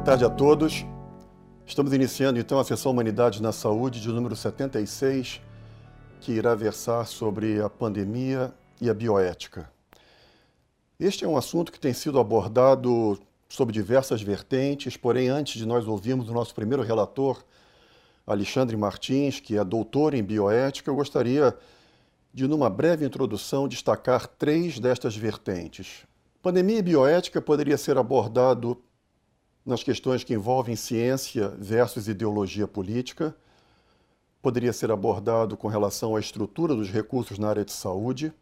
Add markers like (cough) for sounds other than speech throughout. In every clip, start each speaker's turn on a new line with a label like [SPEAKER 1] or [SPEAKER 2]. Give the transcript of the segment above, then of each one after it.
[SPEAKER 1] Boa tarde a todos. Estamos iniciando então a sessão Humanidade na Saúde de número 76, que irá versar sobre a pandemia e a bioética. Este é um assunto que tem sido abordado sob diversas vertentes, porém, antes de nós ouvirmos o nosso primeiro relator, Alexandre Martins, que é doutor em bioética, eu gostaria de, numa breve introdução, destacar três destas vertentes. Pandemia e bioética poderia ser abordado nas questões que envolvem ciência versus ideologia política, poderia ser abordado com relação à estrutura dos recursos na área de saúde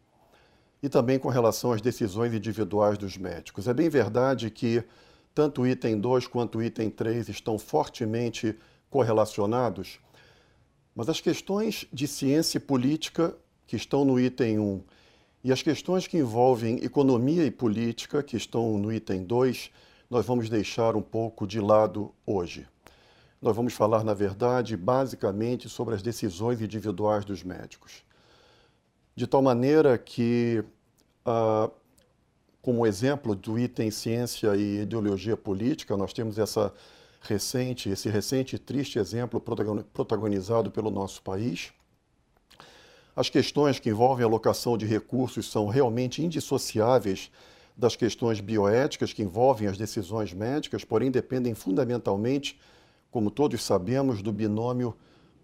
[SPEAKER 1] e também com relação às decisões individuais dos médicos. É bem verdade que tanto o item 2 quanto o item 3 estão fortemente correlacionados, mas as questões de ciência e política que estão no item 1 e as questões que envolvem economia e política, que estão no item 2, nós vamos deixar um pouco de lado hoje. Nós vamos falar, na verdade, basicamente sobre as decisões individuais dos médicos. De tal maneira que, ah, como exemplo do item ciência e ideologia política, nós temos essa recente, esse recente e triste exemplo protagonizado pelo nosso país. As questões que envolvem a alocação de recursos são realmente indissociáveis das questões bioéticas que envolvem as decisões médicas, porém dependem fundamentalmente, como todos sabemos, do binômio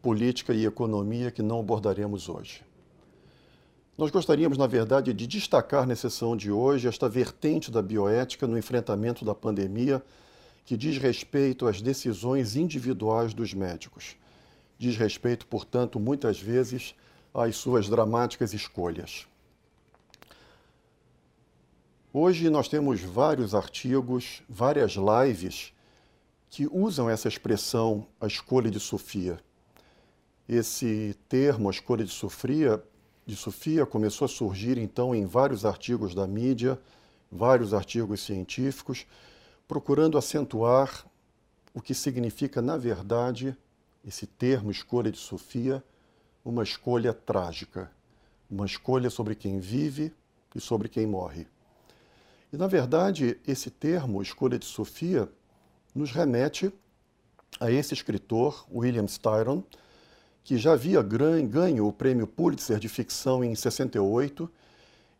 [SPEAKER 1] política e economia que não abordaremos hoje. Nós gostaríamos, na verdade, de destacar na sessão de hoje esta vertente da bioética no enfrentamento da pandemia, que diz respeito às decisões individuais dos médicos. Diz respeito, portanto, muitas vezes às suas dramáticas escolhas. Hoje nós temos vários artigos, várias lives que usam essa expressão, a escolha de Sofia. Esse termo, a escolha de Sofia, de Sofia, começou a surgir então em vários artigos da mídia, vários artigos científicos, procurando acentuar o que significa, na verdade, esse termo escolha de Sofia, uma escolha trágica, uma escolha sobre quem vive e sobre quem morre. E, na verdade, esse termo, escolha de Sofia, nos remete a esse escritor, William Styron, que já havia ganho o prêmio Pulitzer de ficção em 68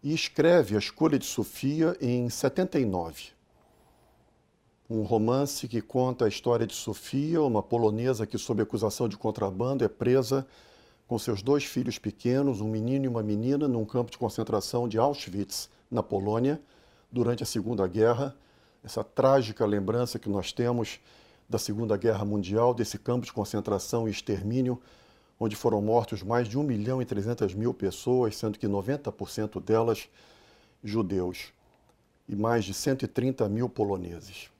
[SPEAKER 1] e escreve A Escolha de Sofia em 79. Um romance que conta a história de Sofia, uma polonesa que, sob acusação de contrabando, é presa com seus dois filhos pequenos, um menino e uma menina, num campo de concentração de Auschwitz, na Polônia, durante a Segunda Guerra, essa trágica lembrança que nós temos da Segunda Guerra Mundial, desse campo de concentração e extermínio, onde foram mortos mais de 1 milhão e 300 mil pessoas, sendo que 90% delas judeus, e mais de 130 mil poloneses.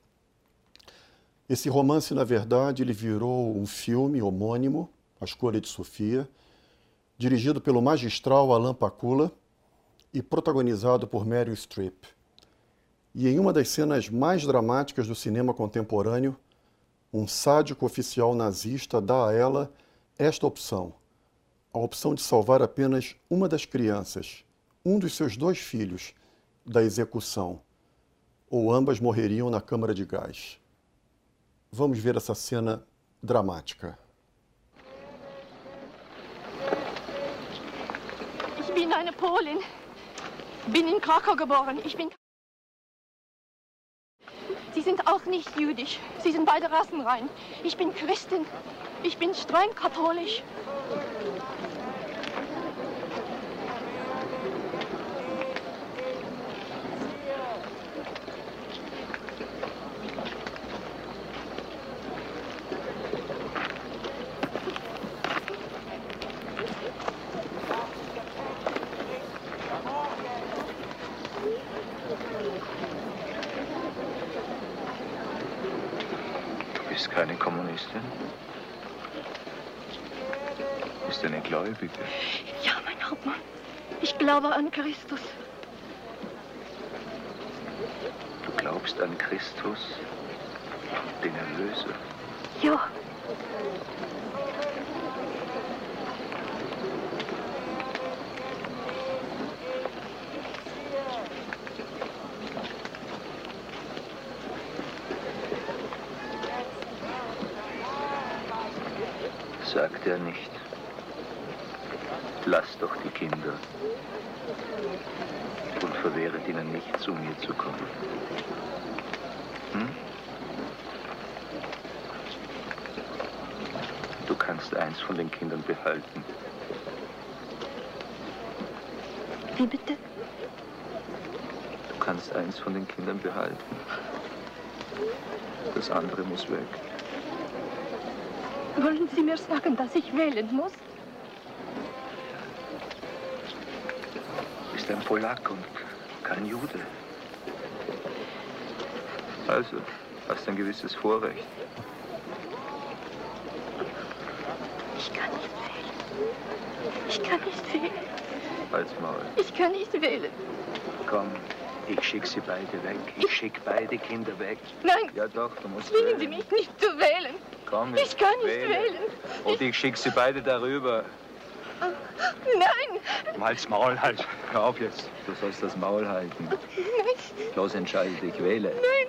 [SPEAKER 1] Esse romance, na verdade, ele virou um filme homônimo, A Escolha de Sofia, dirigido pelo magistral Alan Pakula e protagonizado por Meryl Streep. E em uma das cenas mais dramáticas do cinema contemporâneo, um sádico oficial nazista dá a ela esta opção: a opção de salvar apenas uma das crianças, um dos seus dois filhos, da execução, ou ambas morreriam na câmara de gás. Vamos ver essa cena dramática.
[SPEAKER 2] Ich bin eine Polin. Bin in Krakau geboren. Ich bin Sie sind auch nicht jüdisch. Sie sind beide rassenrein. Ich bin Christin. Ich bin streng katholisch.
[SPEAKER 3] bist keine Kommunistin? Bist du eine Gläubige?
[SPEAKER 2] Ja, mein Hauptmann. Ich glaube an Christus.
[SPEAKER 3] Du glaubst an Christus, den Erlöser?
[SPEAKER 2] Ja.
[SPEAKER 3] Sagte er nicht, lasst doch die Kinder und verwehret ihnen nicht, zu mir zu kommen. Hm? Du kannst eins von den Kindern behalten.
[SPEAKER 2] Wie bitte?
[SPEAKER 3] Du kannst eins von den Kindern behalten. Das andere muss weg.
[SPEAKER 2] Wollen Sie mir sagen, dass ich wählen muss?
[SPEAKER 3] Du bist ein Polak und kein Jude. Also, hast ein gewisses Vorrecht.
[SPEAKER 2] Ich kann. Ich kann nicht wählen.
[SPEAKER 3] Halt's Maul.
[SPEAKER 2] Ich kann nicht wählen.
[SPEAKER 3] Komm, ich schick sie beide weg. Ich schick beide Kinder weg.
[SPEAKER 2] Nein,
[SPEAKER 3] Ja doch, du musst
[SPEAKER 2] zwingen Sie
[SPEAKER 3] wählen.
[SPEAKER 2] mich nicht zu wählen.
[SPEAKER 3] Komm,
[SPEAKER 2] Ich kann nicht
[SPEAKER 3] wähle.
[SPEAKER 2] wählen.
[SPEAKER 3] Und ich schick sie beide darüber.
[SPEAKER 2] Nein,
[SPEAKER 3] Halt's Maul, halt. Hör auf jetzt. Du sollst das Maul halten. Los, entscheide dich, wähle.
[SPEAKER 2] nein.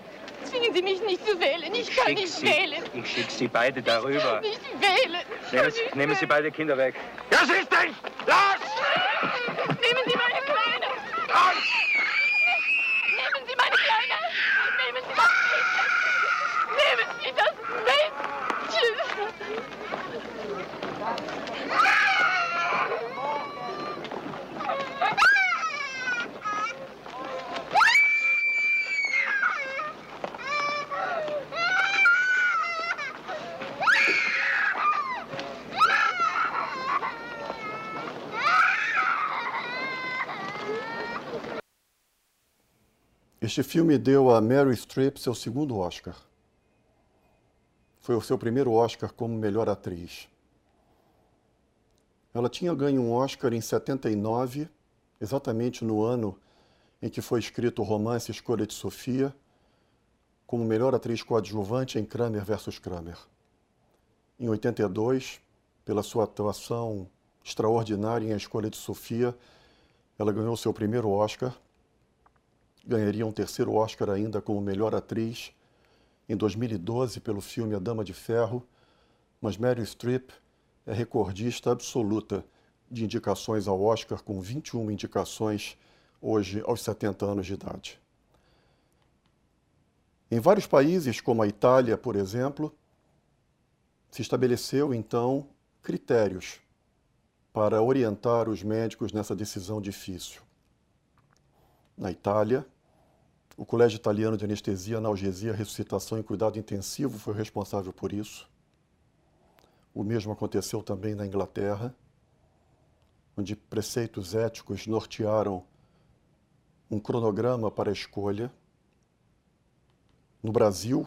[SPEAKER 2] Zwingen Sie mich nicht zu wählen. Ich kann
[SPEAKER 3] schick
[SPEAKER 2] nicht
[SPEAKER 3] sie,
[SPEAKER 2] wählen.
[SPEAKER 3] Ich schick sie beide darüber.
[SPEAKER 2] Nicht wählen.
[SPEAKER 3] Nehmen,
[SPEAKER 2] Nicht
[SPEAKER 3] nehmen Sie beide Kinder weg. Ja, siehst dich! Los!
[SPEAKER 1] Este filme deu a Mary Streep seu segundo Oscar. Foi o seu primeiro Oscar como melhor atriz. Ela tinha ganho um Oscar em 79, exatamente no ano em que foi escrito o romance Escolha de Sofia, como melhor atriz coadjuvante em Kramer vs. Kramer. Em 82, pela sua atuação extraordinária em A Escolha de Sofia, ela ganhou seu primeiro Oscar ganharia um terceiro Oscar ainda como melhor atriz em 2012 pelo filme A Dama de Ferro, mas Meryl Streep é recordista absoluta de indicações ao Oscar, com 21 indicações hoje aos 70 anos de idade. Em vários países, como a Itália, por exemplo, se estabeleceu então critérios para orientar os médicos nessa decisão difícil. Na Itália, o Colégio Italiano de Anestesia, Analgesia, Ressuscitação e Cuidado Intensivo foi responsável por isso. O mesmo aconteceu também na Inglaterra, onde preceitos éticos nortearam um cronograma para a escolha. No Brasil,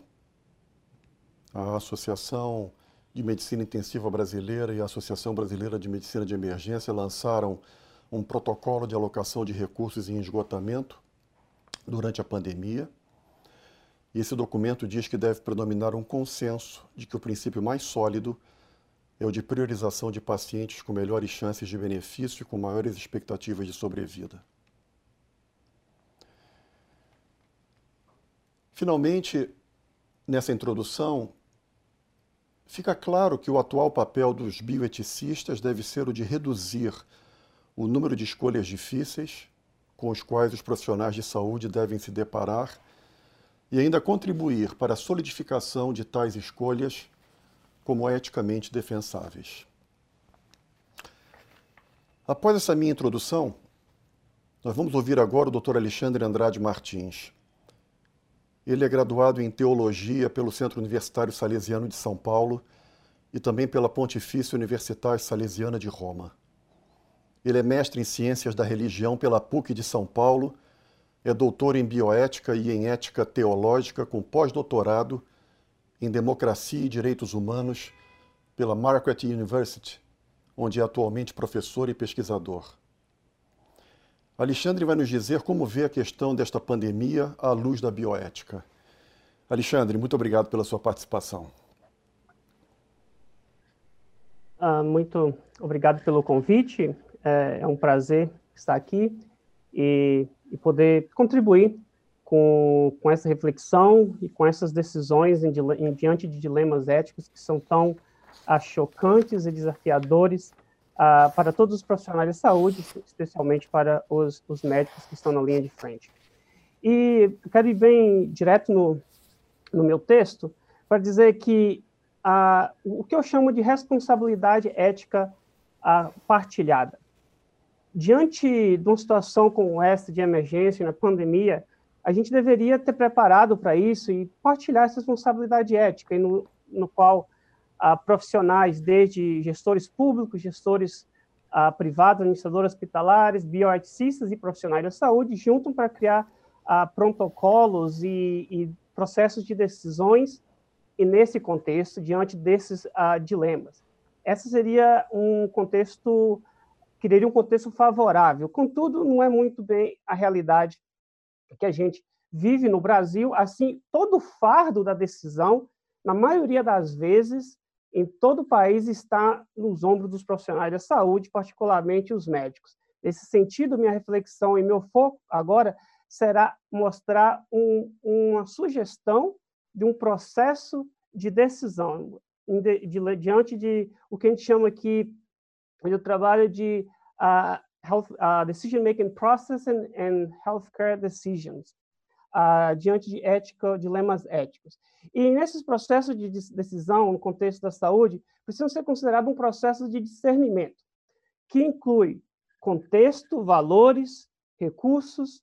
[SPEAKER 1] a Associação de Medicina Intensiva Brasileira e a Associação Brasileira de Medicina de Emergência lançaram um protocolo de alocação de recursos em esgotamento durante a pandemia. E esse documento diz que deve predominar um consenso de que o princípio mais sólido é o de priorização de pacientes com melhores chances de benefício e com maiores expectativas de sobrevida. Finalmente, nessa introdução, fica claro que o atual papel dos bioeticistas deve ser o de reduzir o número de escolhas difíceis com os quais os profissionais de saúde devem se deparar e ainda contribuir para a solidificação de tais escolhas como eticamente defensáveis. Após essa minha introdução, nós vamos ouvir agora o Dr. Alexandre Andrade Martins. Ele é graduado em Teologia pelo Centro Universitário Salesiano de São Paulo e também pela Pontifícia Universidade Salesiana de Roma. Ele é mestre em Ciências da Religião pela PUC de São Paulo, é doutor em Bioética e em Ética Teológica com pós-doutorado em Democracia e Direitos Humanos pela Marquette University, onde é atualmente professor e pesquisador. Alexandre vai nos dizer como vê a questão desta pandemia à luz da bioética. Alexandre, muito obrigado pela sua participação.
[SPEAKER 4] Ah, muito obrigado pelo convite. É, é um prazer estar aqui e, e poder contribuir com, com, essa reflexão e com essas decisões em, em, diante de dilemas éticos que são tão uh, chocantes e desafiadores uh, para todos os profissionais de saúde, especialmente para os, os médicos que estão na linha de frente. E quero ir bem direto no, no meu texto para dizer que uh, o que eu chamo de responsabilidade ética partilhada. Diante de uma situação como essa de emergência, na pandemia, a gente deveria ter preparado para isso e partilhar essa responsabilidade ética, no, no qual uh, profissionais, desde gestores públicos, gestores uh, privados, administradores hospitalares, bioeticistas e profissionais da saúde, juntam para criar uh, protocolos e, e, processos de decisões, e nesse contexto, diante desses dilemas. Esse seria um contexto teria um contexto favorável. Contudo, não é muito bem a realidade que a gente vive no Brasil. Assim, todo o fardo da decisão, na maioria das vezes, em todo o país, está nos ombros dos profissionais da saúde, particularmente os médicos. Nesse sentido, minha reflexão e meu foco agora será mostrar um, uma sugestão de um processo de decisão, de, de, diante de o que a gente chama aqui do trabalho de uh, health, uh, decision making process and, and healthcare decisions, uh, diante de ética, dilemas éticos. E nesses processos de decisão, no contexto da saúde, precisam ser considerados um processo de discernimento, que inclui contexto, valores, recursos,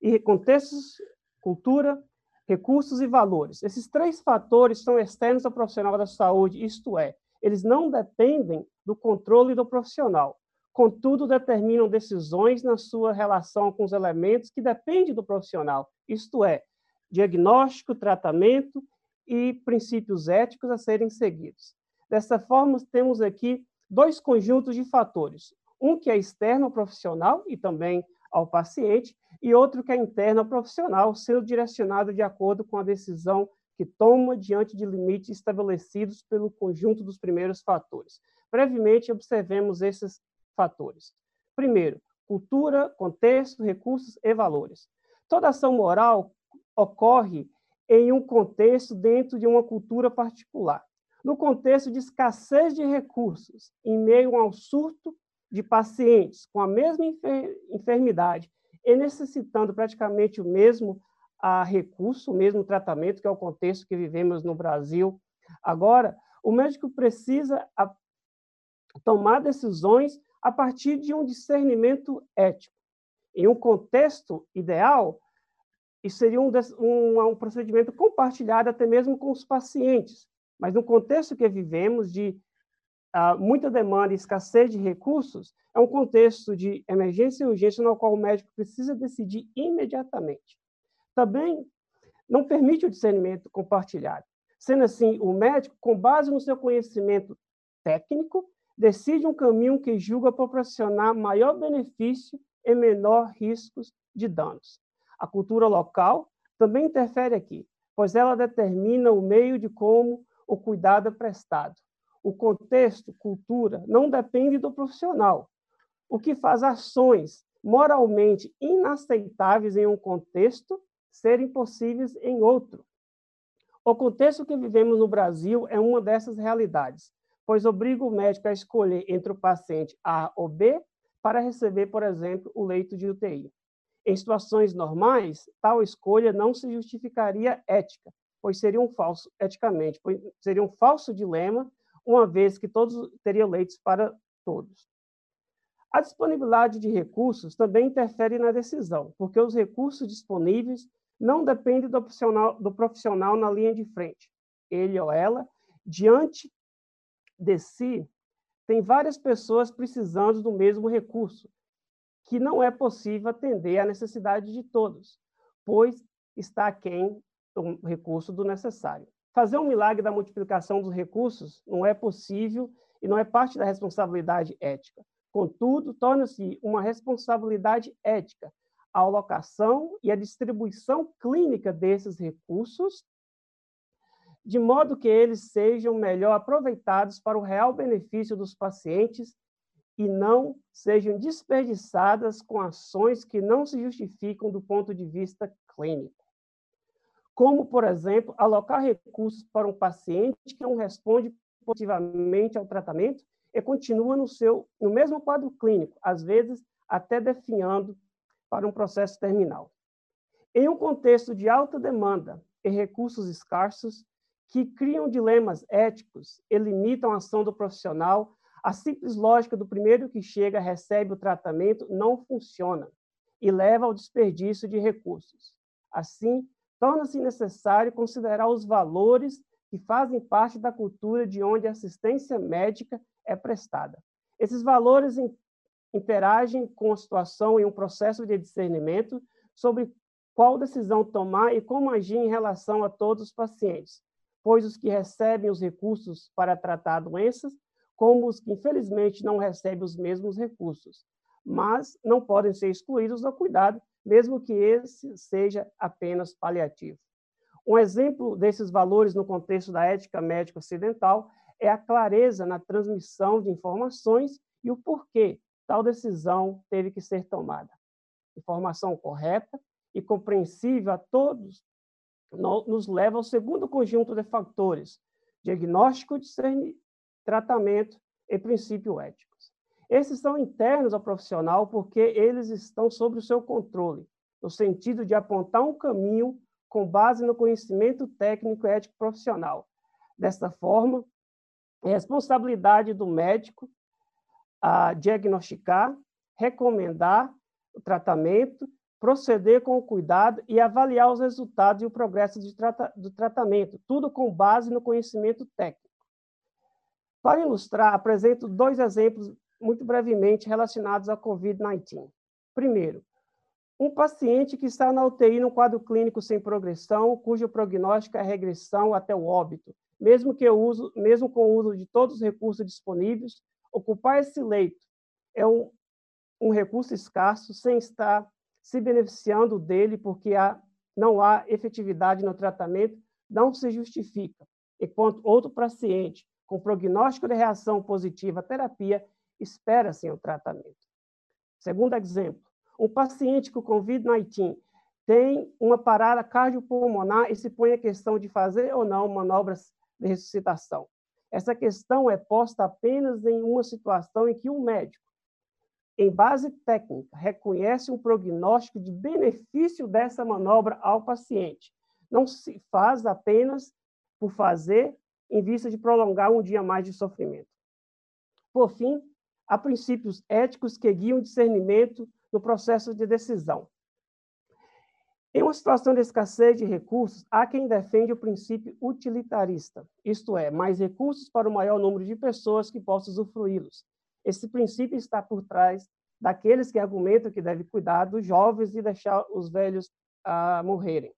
[SPEAKER 4] e contextos, cultura, recursos e valores. Esses três fatores são externos ao profissional da saúde, isto é, eles não dependem do controle do profissional. Contudo, determinam decisões na sua relação com os elementos que dependem do profissional, isto é, diagnóstico, tratamento e princípios éticos a serem seguidos. Dessa forma, temos aqui dois conjuntos de fatores: um que é externo ao profissional e também ao paciente, e outro que é interno ao profissional, sendo direcionado de acordo com a decisão que toma diante de limites estabelecidos pelo conjunto dos primeiros fatores. Brevemente, observemos esses fatores. Primeiro, cultura, contexto, recursos e valores. Toda ação moral ocorre em um contexto dentro de uma cultura particular. No contexto de escassez de recursos, em meio ao surto de pacientes com a mesma enfermidade e necessitando praticamente o mesmo a recurso, o mesmo tratamento, que é o contexto que vivemos no Brasil. Agora, o médico precisa tomar decisões a partir de um discernimento ético. Em um contexto ideal, isso seria um, um, um procedimento compartilhado até mesmo com os pacientes. Mas no contexto que vivemos de uh, muita demanda e escassez de recursos, é um contexto de emergência e urgência no qual o médico precisa decidir imediatamente. Também não permite o discernimento compartilhado. Sendo assim, o médico, com base no seu conhecimento técnico, decide um caminho que julga proporcionar maior benefício e menor riscos de danos. A cultura local também interfere aqui, pois ela determina o meio de como o cuidado é prestado. O contexto, cultura, não depende do profissional, o que faz ações moralmente inaceitáveis em um contexto serem possíveis em outro. O contexto que vivemos no Brasil é uma dessas realidades, pois obriga o médico a escolher entre o paciente A ou B para receber, por exemplo, o leito de UTI. Em situações normais, tal escolha não se justificaria ética, pois seria um falso eticamente, pois seria um falso dilema uma vez que todos teriam leitos para todos. A disponibilidade de recursos também interfere na decisão, porque os recursos disponíveis não dependem do profissional, do profissional na linha de frente. Ele ou ela, diante de si, tem várias pessoas precisando do mesmo recurso, que não é possível atender à necessidade de todos, pois está quem o recurso do necessário. Fazer um milagre da multiplicação dos recursos não é possível e não é parte da responsabilidade ética. Contudo, torna-se uma responsabilidade ética a alocação e a distribuição clínica desses recursos, de modo que eles sejam melhor aproveitados para o real benefício dos pacientes e não sejam desperdiçadas com ações que não se justificam do ponto de vista clínico. Como, por exemplo, alocar recursos para um paciente que não responde positivamente ao tratamento e continua no seu no mesmo quadro clínico, às vezes até definhando para um processo terminal. Em um contexto de alta demanda e recursos escassos que criam dilemas éticos e limitam a ação do profissional, a simples lógica do primeiro que chega recebe o tratamento não funciona e leva ao desperdício de recursos. Assim, torna-se necessário considerar os valores que fazem parte da cultura de onde a assistência médica é prestada. Esses valores interagem com a situação em um processo de discernimento sobre qual decisão tomar e como agir em relação a todos os pacientes, pois os que recebem os recursos para tratar doenças, como os que infelizmente não recebem os mesmos recursos, mas não podem ser excluídos do cuidado, mesmo que esse seja apenas paliativo. Um exemplo desses valores no contexto da ética médica ocidental é a clareza na transmissão de informações e o porquê tal decisão teve que ser tomada. Informação correta e compreensível a todos nos leva ao segundo conjunto de fatores: diagnóstico, tratamento e princípio éticos. Esses são internos ao profissional porque eles estão sob o seu controle, no sentido de apontar um caminho com base no conhecimento técnico e ético profissional. Desta forma, é responsabilidade do médico a diagnosticar, recomendar o tratamento proceder com cuidado e avaliar os resultados e o progresso trata do tratamento, tudo com base no conhecimento técnico. Para ilustrar, apresento dois exemplos muito brevemente relacionados à COVID-19. Primeiro, um paciente que está na UTI no quadro clínico sem progressão, cujo prognóstico é regressão até o óbito, mesmo que o uso, mesmo com o uso de todos os recursos disponíveis, ocupar esse leito é um, um recurso escasso sem estar se beneficiando dele porque há, não há efetividade no tratamento, não se justifica, enquanto outro paciente com prognóstico de reação positiva à terapia espera-se o tratamento. Segundo exemplo, um paciente com COVID-19 tem uma parada cardiopulmonar e se põe a questão de fazer ou não manobras de ressuscitação. Essa questão é posta apenas em uma situação em que o médico em base técnica, reconhece um prognóstico de benefício dessa manobra ao paciente. Não se faz apenas por fazer, em vista de prolongar um dia mais de sofrimento. Por fim, há princípios éticos que guiam o discernimento no processo de decisão. Em uma situação de escassez de recursos, há quem defende o princípio utilitarista, isto é, mais recursos para o maior número de pessoas que possam usufruí-los, esse princípio está por trás daqueles que argumentam que deve cuidar dos jovens e deixar os velhos ah, morrerem.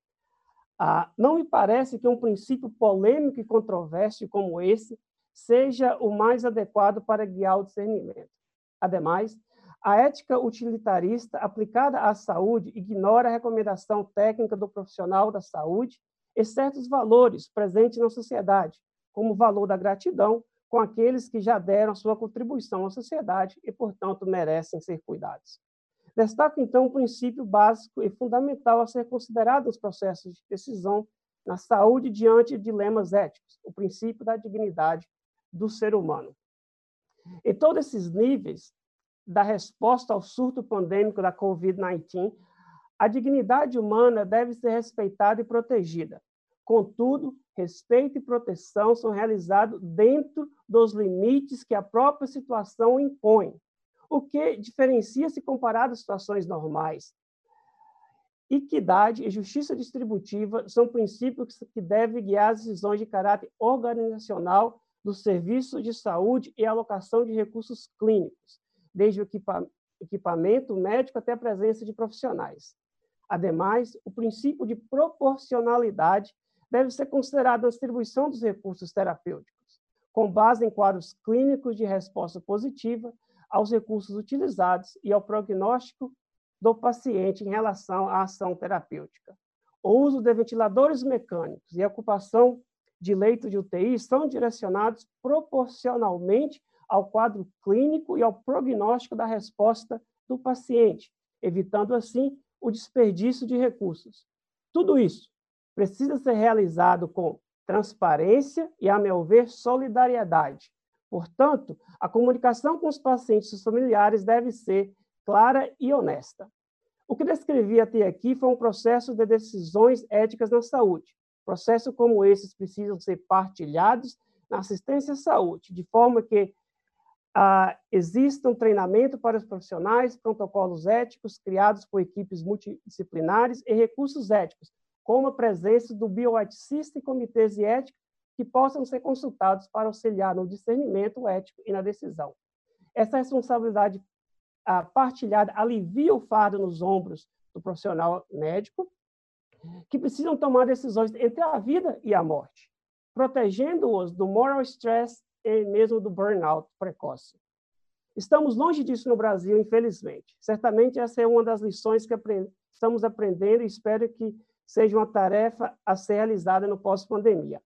[SPEAKER 4] Ah, não me parece que um princípio polêmico e controverso como esse seja o mais adequado para guiar o discernimento. Ademais, a ética utilitarista aplicada à saúde ignora a recomendação técnica do profissional da saúde e certos valores presentes na sociedade, como o valor da gratidão, com aqueles que já deram sua contribuição à sociedade e, portanto, merecem ser cuidados. Destaco, então, um princípio básico e fundamental a ser considerado nos processos de decisão na saúde diante de dilemas éticos, o princípio da dignidade do ser humano. Em todos esses níveis da resposta ao surto pandêmico da COVID-19, a dignidade humana deve ser respeitada e protegida. Contudo, respeito e proteção são realizados dentro dos limites que a própria situação impõe, o que diferencia-se comparado às situações normais. Equidade e justiça distributiva são princípios que devem guiar as decisões de caráter organizacional do serviço de saúde e alocação de recursos clínicos, desde o equipamento médico até a presença de profissionais. Ademais, o princípio de proporcionalidade deve ser considerada a distribuição dos recursos terapêuticos, com base em quadros clínicos de resposta positiva aos recursos utilizados e ao prognóstico do paciente em relação à ação terapêutica. O uso de ventiladores mecânicos e a ocupação de leito de UTI são direcionados proporcionalmente ao quadro clínico e ao prognóstico da resposta do paciente, evitando assim o desperdício de recursos. Tudo isso precisa ser realizado com transparência e, a meu ver, solidariedade. Portanto, a comunicação com os pacientes e os familiares deve ser clara e honesta. O que descrevi até aqui foi um processo de decisões éticas na saúde. Processos como esses precisam ser partilhados na assistência à saúde, de forma que ah, exista um treinamento para os profissionais, protocolos éticos criados por equipes multidisciplinares e recursos éticos, como a presença do bioeticista e comitês de ética que possam ser consultados para auxiliar no discernimento ético e na decisão. Essa responsabilidade ah, partilhada alivia o fardo nos ombros do profissional médico, que precisam tomar decisões entre a vida e a morte, protegendo-os do moral stress e mesmo do burnout precoce. Estamos longe disso no Brasil, infelizmente. Certamente essa é uma das lições que estamos aprendendo e espero que seja uma tarefa a ser realizada no pós-pandemia.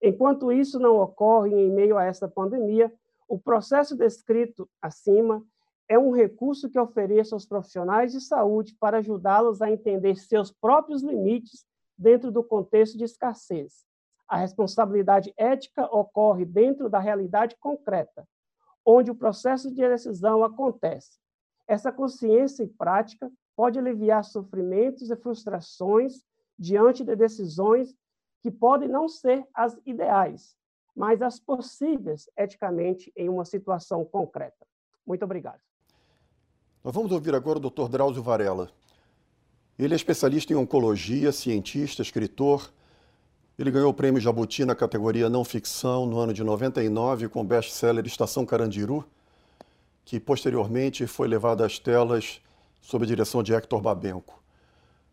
[SPEAKER 4] Enquanto isso não ocorre em meio a essa pandemia, o processo descrito acima é um recurso que ofereço aos profissionais de saúde para ajudá-los a entender seus próprios limites dentro do contexto de escassez. A responsabilidade ética ocorre dentro da realidade concreta, onde o processo de decisão acontece. Essa consciência prática pode aliviar sofrimentos e frustrações diante de decisões que podem não ser as ideais, mas as possíveis eticamente em uma situação concreta. Muito obrigado.
[SPEAKER 1] Nós vamos ouvir agora o Dr. Drauzio Varela. Ele é especialista em oncologia, cientista, escritor. Ele ganhou o prêmio Jabuti na categoria não ficção no ano de 99 com o best-seller Estação Carandiru, que posteriormente foi levado às telas sob a direção de Hector Babenco.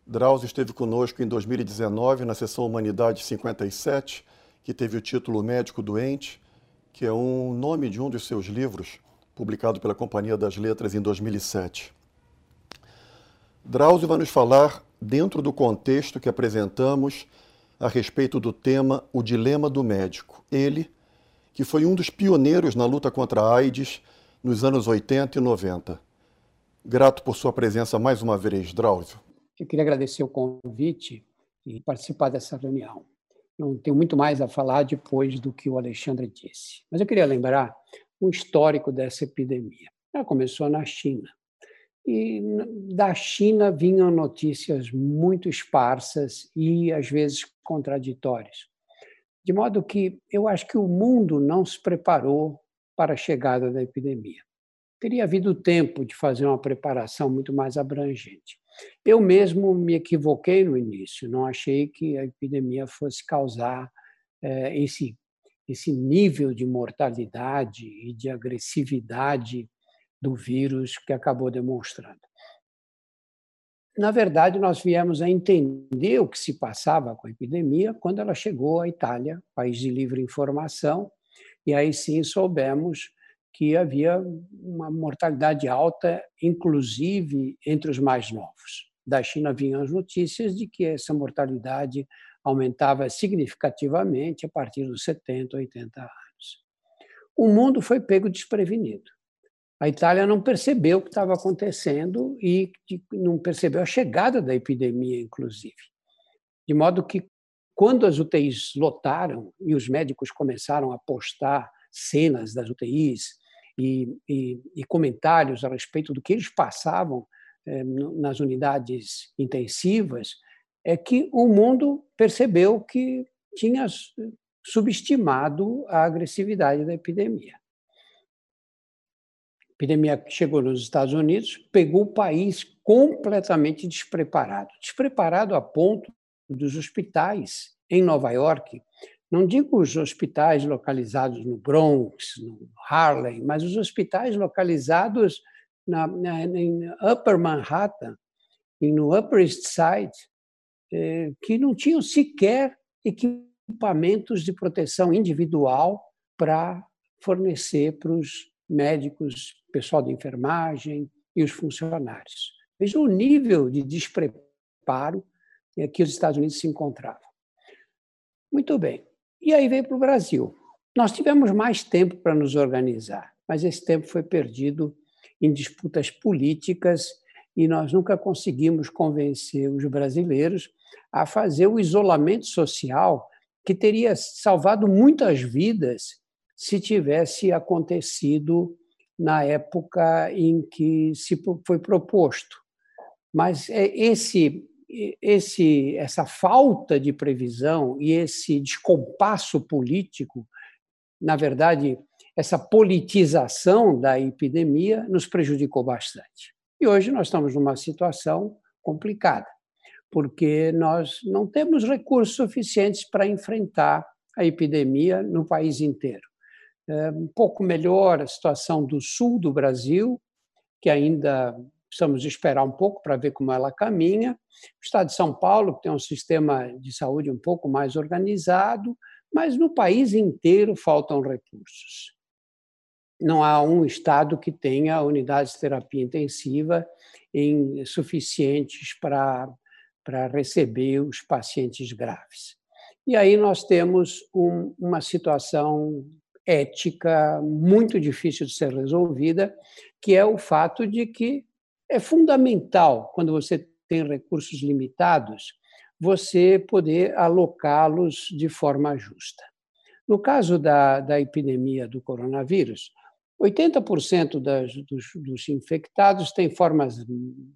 [SPEAKER 1] Drauzio esteve conosco em 2019 na sessão Humanidade 57, que teve o título Médico Doente, que é um nome de um dos seus livros, publicado pela Companhia das Letras em 2007. Drauzio vai nos falar, dentro do contexto que apresentamos, a respeito do tema O Dilema do Médico. Ele, que foi um dos pioneiros na luta contra a AIDS nos anos 80 e 90. Grato por sua presença mais uma vez, Drauzio.
[SPEAKER 5] Eu queria agradecer o convite e participar dessa reunião. Não tenho muito mais a falar depois do que o Alexandre disse. Mas eu queria lembrar um histórico dessa epidemia. Ela começou na China. E da China vinham notícias muito esparsas e, às vezes, contraditórias. De modo que eu acho que o mundo não se preparou para a chegada da epidemia. Teria havido tempo de fazer uma preparação muito mais abrangente. Eu mesmo me equivoquei no início, não achei que a epidemia fosse causar é, esse esse nível de mortalidade e de agressividade do vírus que acabou demonstrando. Na verdade, nós viemos a entender o que se passava com a epidemia quando ela chegou à Itália, país de livre informação, e aí sim soubemos que havia uma mortalidade alta, inclusive entre os mais novos. Da China vinham as notícias de que essa mortalidade aumentava significativamente a partir dos 70, 80 anos. O mundo foi pego desprevenido. A Itália não percebeu o que estava acontecendo e não percebeu a chegada da epidemia, inclusive. De modo que, quando as UTIs lotaram e os médicos começaram a postar cenas das UTIs e, e, e comentários a respeito do que eles passavam eh, nas unidades intensivas, é que o mundo percebeu que tinha subestimado a agressividade da epidemia. Epidemia chegou nos Estados Unidos, pegou o país completamente despreparado. Despreparado a ponto dos hospitais em Nova York, não digo os hospitais localizados no Bronx, no Harlem, mas os hospitais localizados na, na, em Upper Manhattan e no Upper East Side, é, que não tinham sequer equipamentos de proteção individual para fornecer para os médicos, pessoal de enfermagem e os funcionários. Veja o nível de despreparo é, que os Estados Unidos se encontravam. Muito bem. E aí veio para o Brasil. Nós tivemos mais tempo para nos organizar, mas esse tempo foi perdido em disputas políticas e nós nunca conseguimos convencer os brasileiros a fazer o isolamento social que teria salvado muitas vidas se tivesse acontecido na época em que se foi proposto. Mas é esse, esse, essa falta de previsão e esse descompasso político, na verdade, essa politização da epidemia nos prejudicou bastante. E hoje nós estamos numa situação complicada, porque nós não temos recursos suficientes para enfrentar a epidemia no país inteiro. Um pouco melhor a situação do sul do Brasil, que ainda precisamos esperar um pouco para ver como ela caminha. O estado de São Paulo, que tem um sistema de saúde um pouco mais organizado, mas no país inteiro faltam recursos. Não há um estado que tenha unidades de terapia intensiva em suficientes para, para receber os pacientes graves. E aí nós temos um, uma situação ética muito difícil de ser resolvida, que é o fato de que é fundamental, quando você tem recursos limitados, você poder alocá-los de forma justa. No caso da, da epidemia do coronavírus, 80% das, dos, dos, infectados têm formas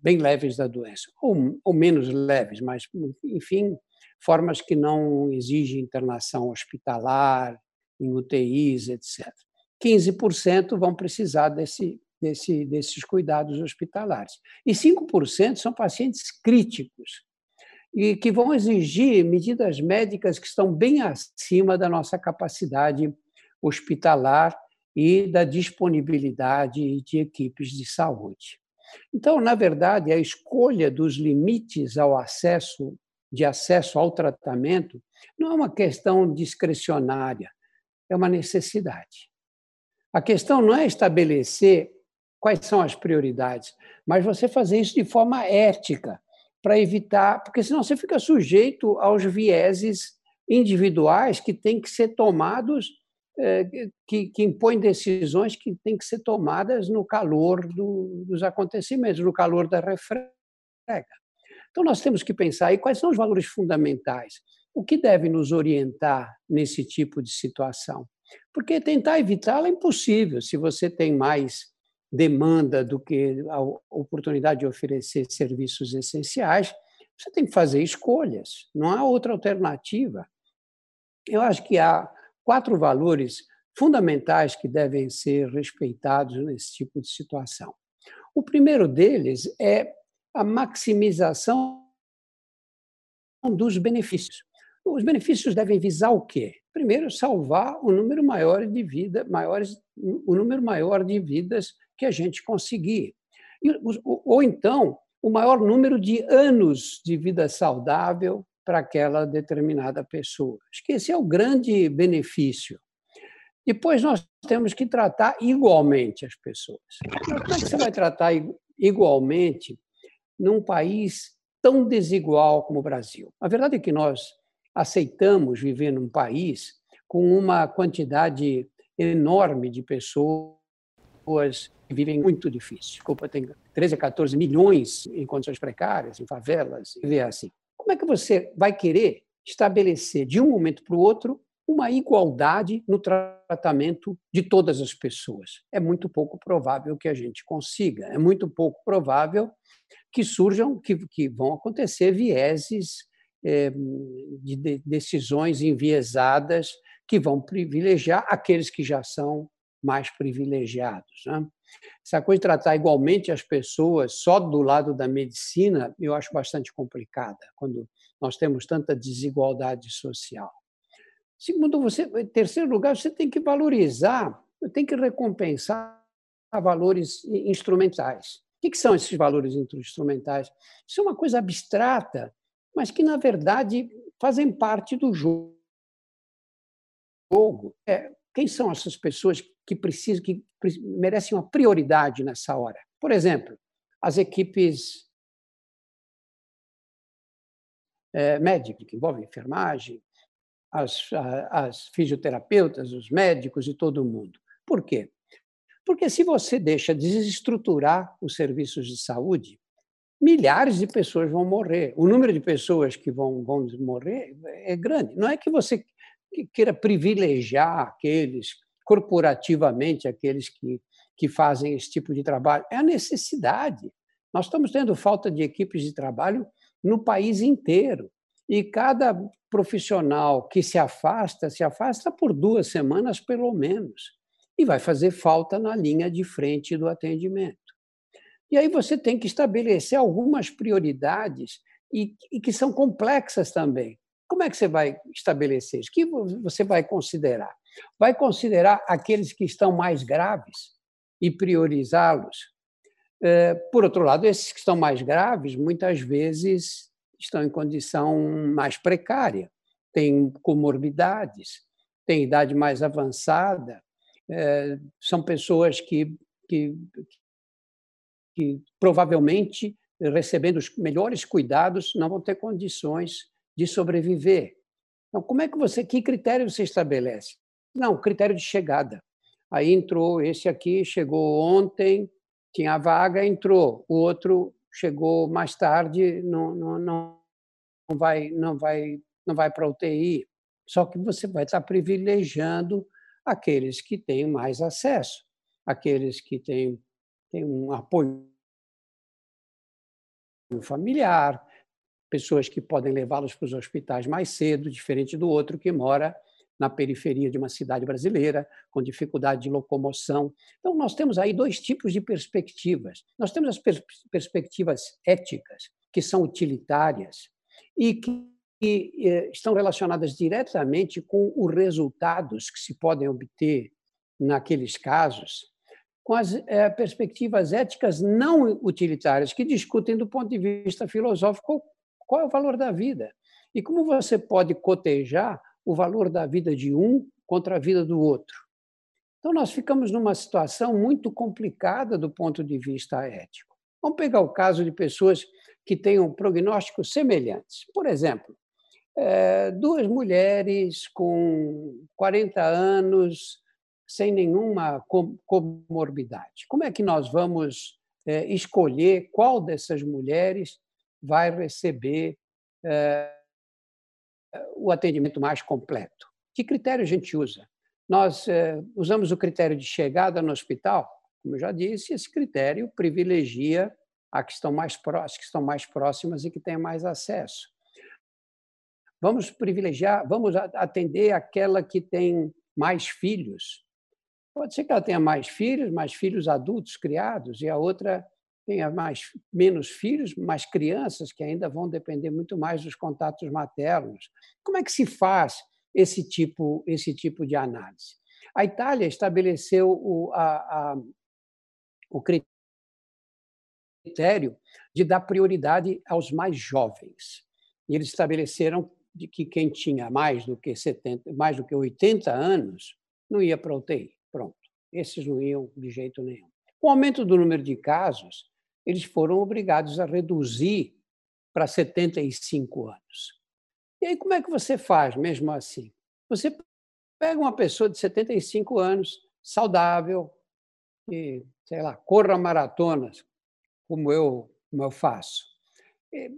[SPEAKER 5] bem leves da doença, ou, ou menos leves, mas, enfim, formas que não exigem internação hospitalar, em UTIs, etc. 15% vão precisar desse, desse, desses cuidados hospitalares. E 5% são pacientes críticos e que vão exigir medidas médicas que estão bem acima da nossa capacidade hospitalar e da disponibilidade de equipes de saúde. Então, na verdade, a escolha dos limites ao acesso de acesso ao tratamento não é uma questão discricionária, é uma necessidade. A questão não é estabelecer quais são as prioridades, mas você fazer isso de forma ética, para evitar, porque senão você fica sujeito aos vieses individuais que têm que ser tomados, é, que, que impõem decisões que têm que ser tomadas no calor do, dos acontecimentos, no calor da refrega. Então, nós temos que pensar aí quais são os valores fundamentais. O que deve nos orientar nesse tipo de situação? Porque tentar evitá-la é impossível se você tem mais demanda do que a oportunidade de oferecer serviços essenciais. Você tem que fazer escolhas, não há outra alternativa. Eu acho que há quatro valores fundamentais que devem ser respeitados nesse tipo de situação. O primeiro deles é a maximização dos benefícios. Os benefícios devem visar o quê? Primeiro, salvar o número maior de vida, maiores, o número maior de vidas que a gente conseguir. Ou então, o maior número de anos de vida saudável para aquela determinada pessoa. Acho que esse é o grande benefício. Depois nós temos que tratar igualmente as pessoas. Como é que você vai tratar igualmente num país tão desigual como o Brasil? A verdade é que nós aceitamos viver num país com uma quantidade enorme de pessoas que vivem muito difícil. Desculpa, tem 13 a 14 milhões em condições precárias, em favelas, e vê assim. Como é que você vai querer estabelecer de um momento para o outro uma igualdade no tratamento de todas as pessoas? É muito pouco provável que a gente consiga. É muito pouco provável que surjam, que, que vão acontecer vieses de decisões enviesadas que vão privilegiar aqueles que já são mais privilegiados. Né? Essa coisa de tratar igualmente as pessoas só do lado da medicina, eu acho bastante complicada, quando nós temos tanta desigualdade social. Segundo você, em terceiro lugar, você tem que valorizar, tem que recompensar valores instrumentais. O que são esses valores instrumentais? Isso é uma coisa abstrata mas que, na verdade, fazem parte do jogo. É, quem são essas pessoas que precisam, que merecem uma prioridade nessa hora? Por exemplo, as equipes é, médicas, que envolvem enfermagem, as, as fisioterapeutas, os médicos e todo mundo. Por quê? Porque se você deixa desestruturar os serviços de saúde, milhares de pessoas vão morrer. O número de pessoas que vão, vão morrer é grande. Não é que você que queira privilegiar aqueles, corporativamente, aqueles que, que fazem esse tipo de trabalho. É a necessidade. Nós estamos tendo falta de equipes de trabalho no país inteiro. E cada profissional que se afasta, se afasta por duas semanas, pelo menos. E vai fazer falta na linha de frente do atendimento. E aí você tem que estabelecer algumas prioridades e, e que são complexas também. Como é que você vai estabelecer isso? O que você vai considerar? Vai considerar aqueles que estão mais graves e priorizá-los? É, por outro lado, esses que estão mais graves, muitas vezes estão em condição mais precária, têm comorbidades, têm idade mais avançada, é, são pessoas que, que, que provavelmente, recebendo os melhores cuidados, não vão ter condições de sobreviver. Então, como é que você, que critério você estabelece? Não, critério de chegada. Aí entrou esse aqui, chegou ontem, tinha vaga, entrou. O outro chegou mais tarde, não, não, não, não vai, não vai, não vai para UTI. Só que você vai estar privilegiando aqueles que têm mais acesso, aqueles que têm, têm um apoio familiar, pessoas que podem levá-los para os hospitais mais cedo, diferente do outro que mora na periferia de uma cidade brasileira, com dificuldade de locomoção. Então, nós temos aí dois tipos de perspectivas. Nós temos as pers perspectivas éticas, que são utilitárias e que eh, estão relacionadas diretamente com os resultados que se podem obter naqueles casos, com as é, perspectivas éticas não utilitárias, que discutem do ponto de vista filosófico qual é o valor da vida e como você pode cotejar o valor da vida de um contra a vida do outro. Então, nós ficamos numa situação muito complicada do ponto de vista ético. Vamos pegar o caso de pessoas que tenham prognósticos semelhantes. Por exemplo, é, duas mulheres com 40 anos, sem nenhuma comorbidade. Como é que nós vamos é, escolher qual dessas mulheres vai receber é, o atendimento mais completo. Que critério a gente usa? Nós eh, usamos o critério de chegada no hospital, como eu já disse, esse critério privilegia as que estão mais próximas, que estão mais próximas e que têm mais acesso. Vamos privilegiar, vamos atender aquela que tem mais filhos. Pode ser que ela tenha mais filhos, mais filhos adultos criados, e a outra tenha mais, menos filhos, mais crianças que ainda vão depender muito mais dos contatos maternos. Como é que se faz esse tipo, esse tipo de análise? A Itália estabeleceu o, a, a, o critério de dar prioridade aos mais jovens. E eles estabeleceram de que quem tinha mais do que 70, mais do que 80 anos não ia para a UTI. Pronto. Esses não iam de jeito nenhum. Com o aumento do número de casos, eles foram obrigados a reduzir para 75 anos. E aí, como é que você faz mesmo assim? Você pega uma pessoa de 75 anos, saudável, e, sei lá, corra maratonas, como eu, como eu faço, e,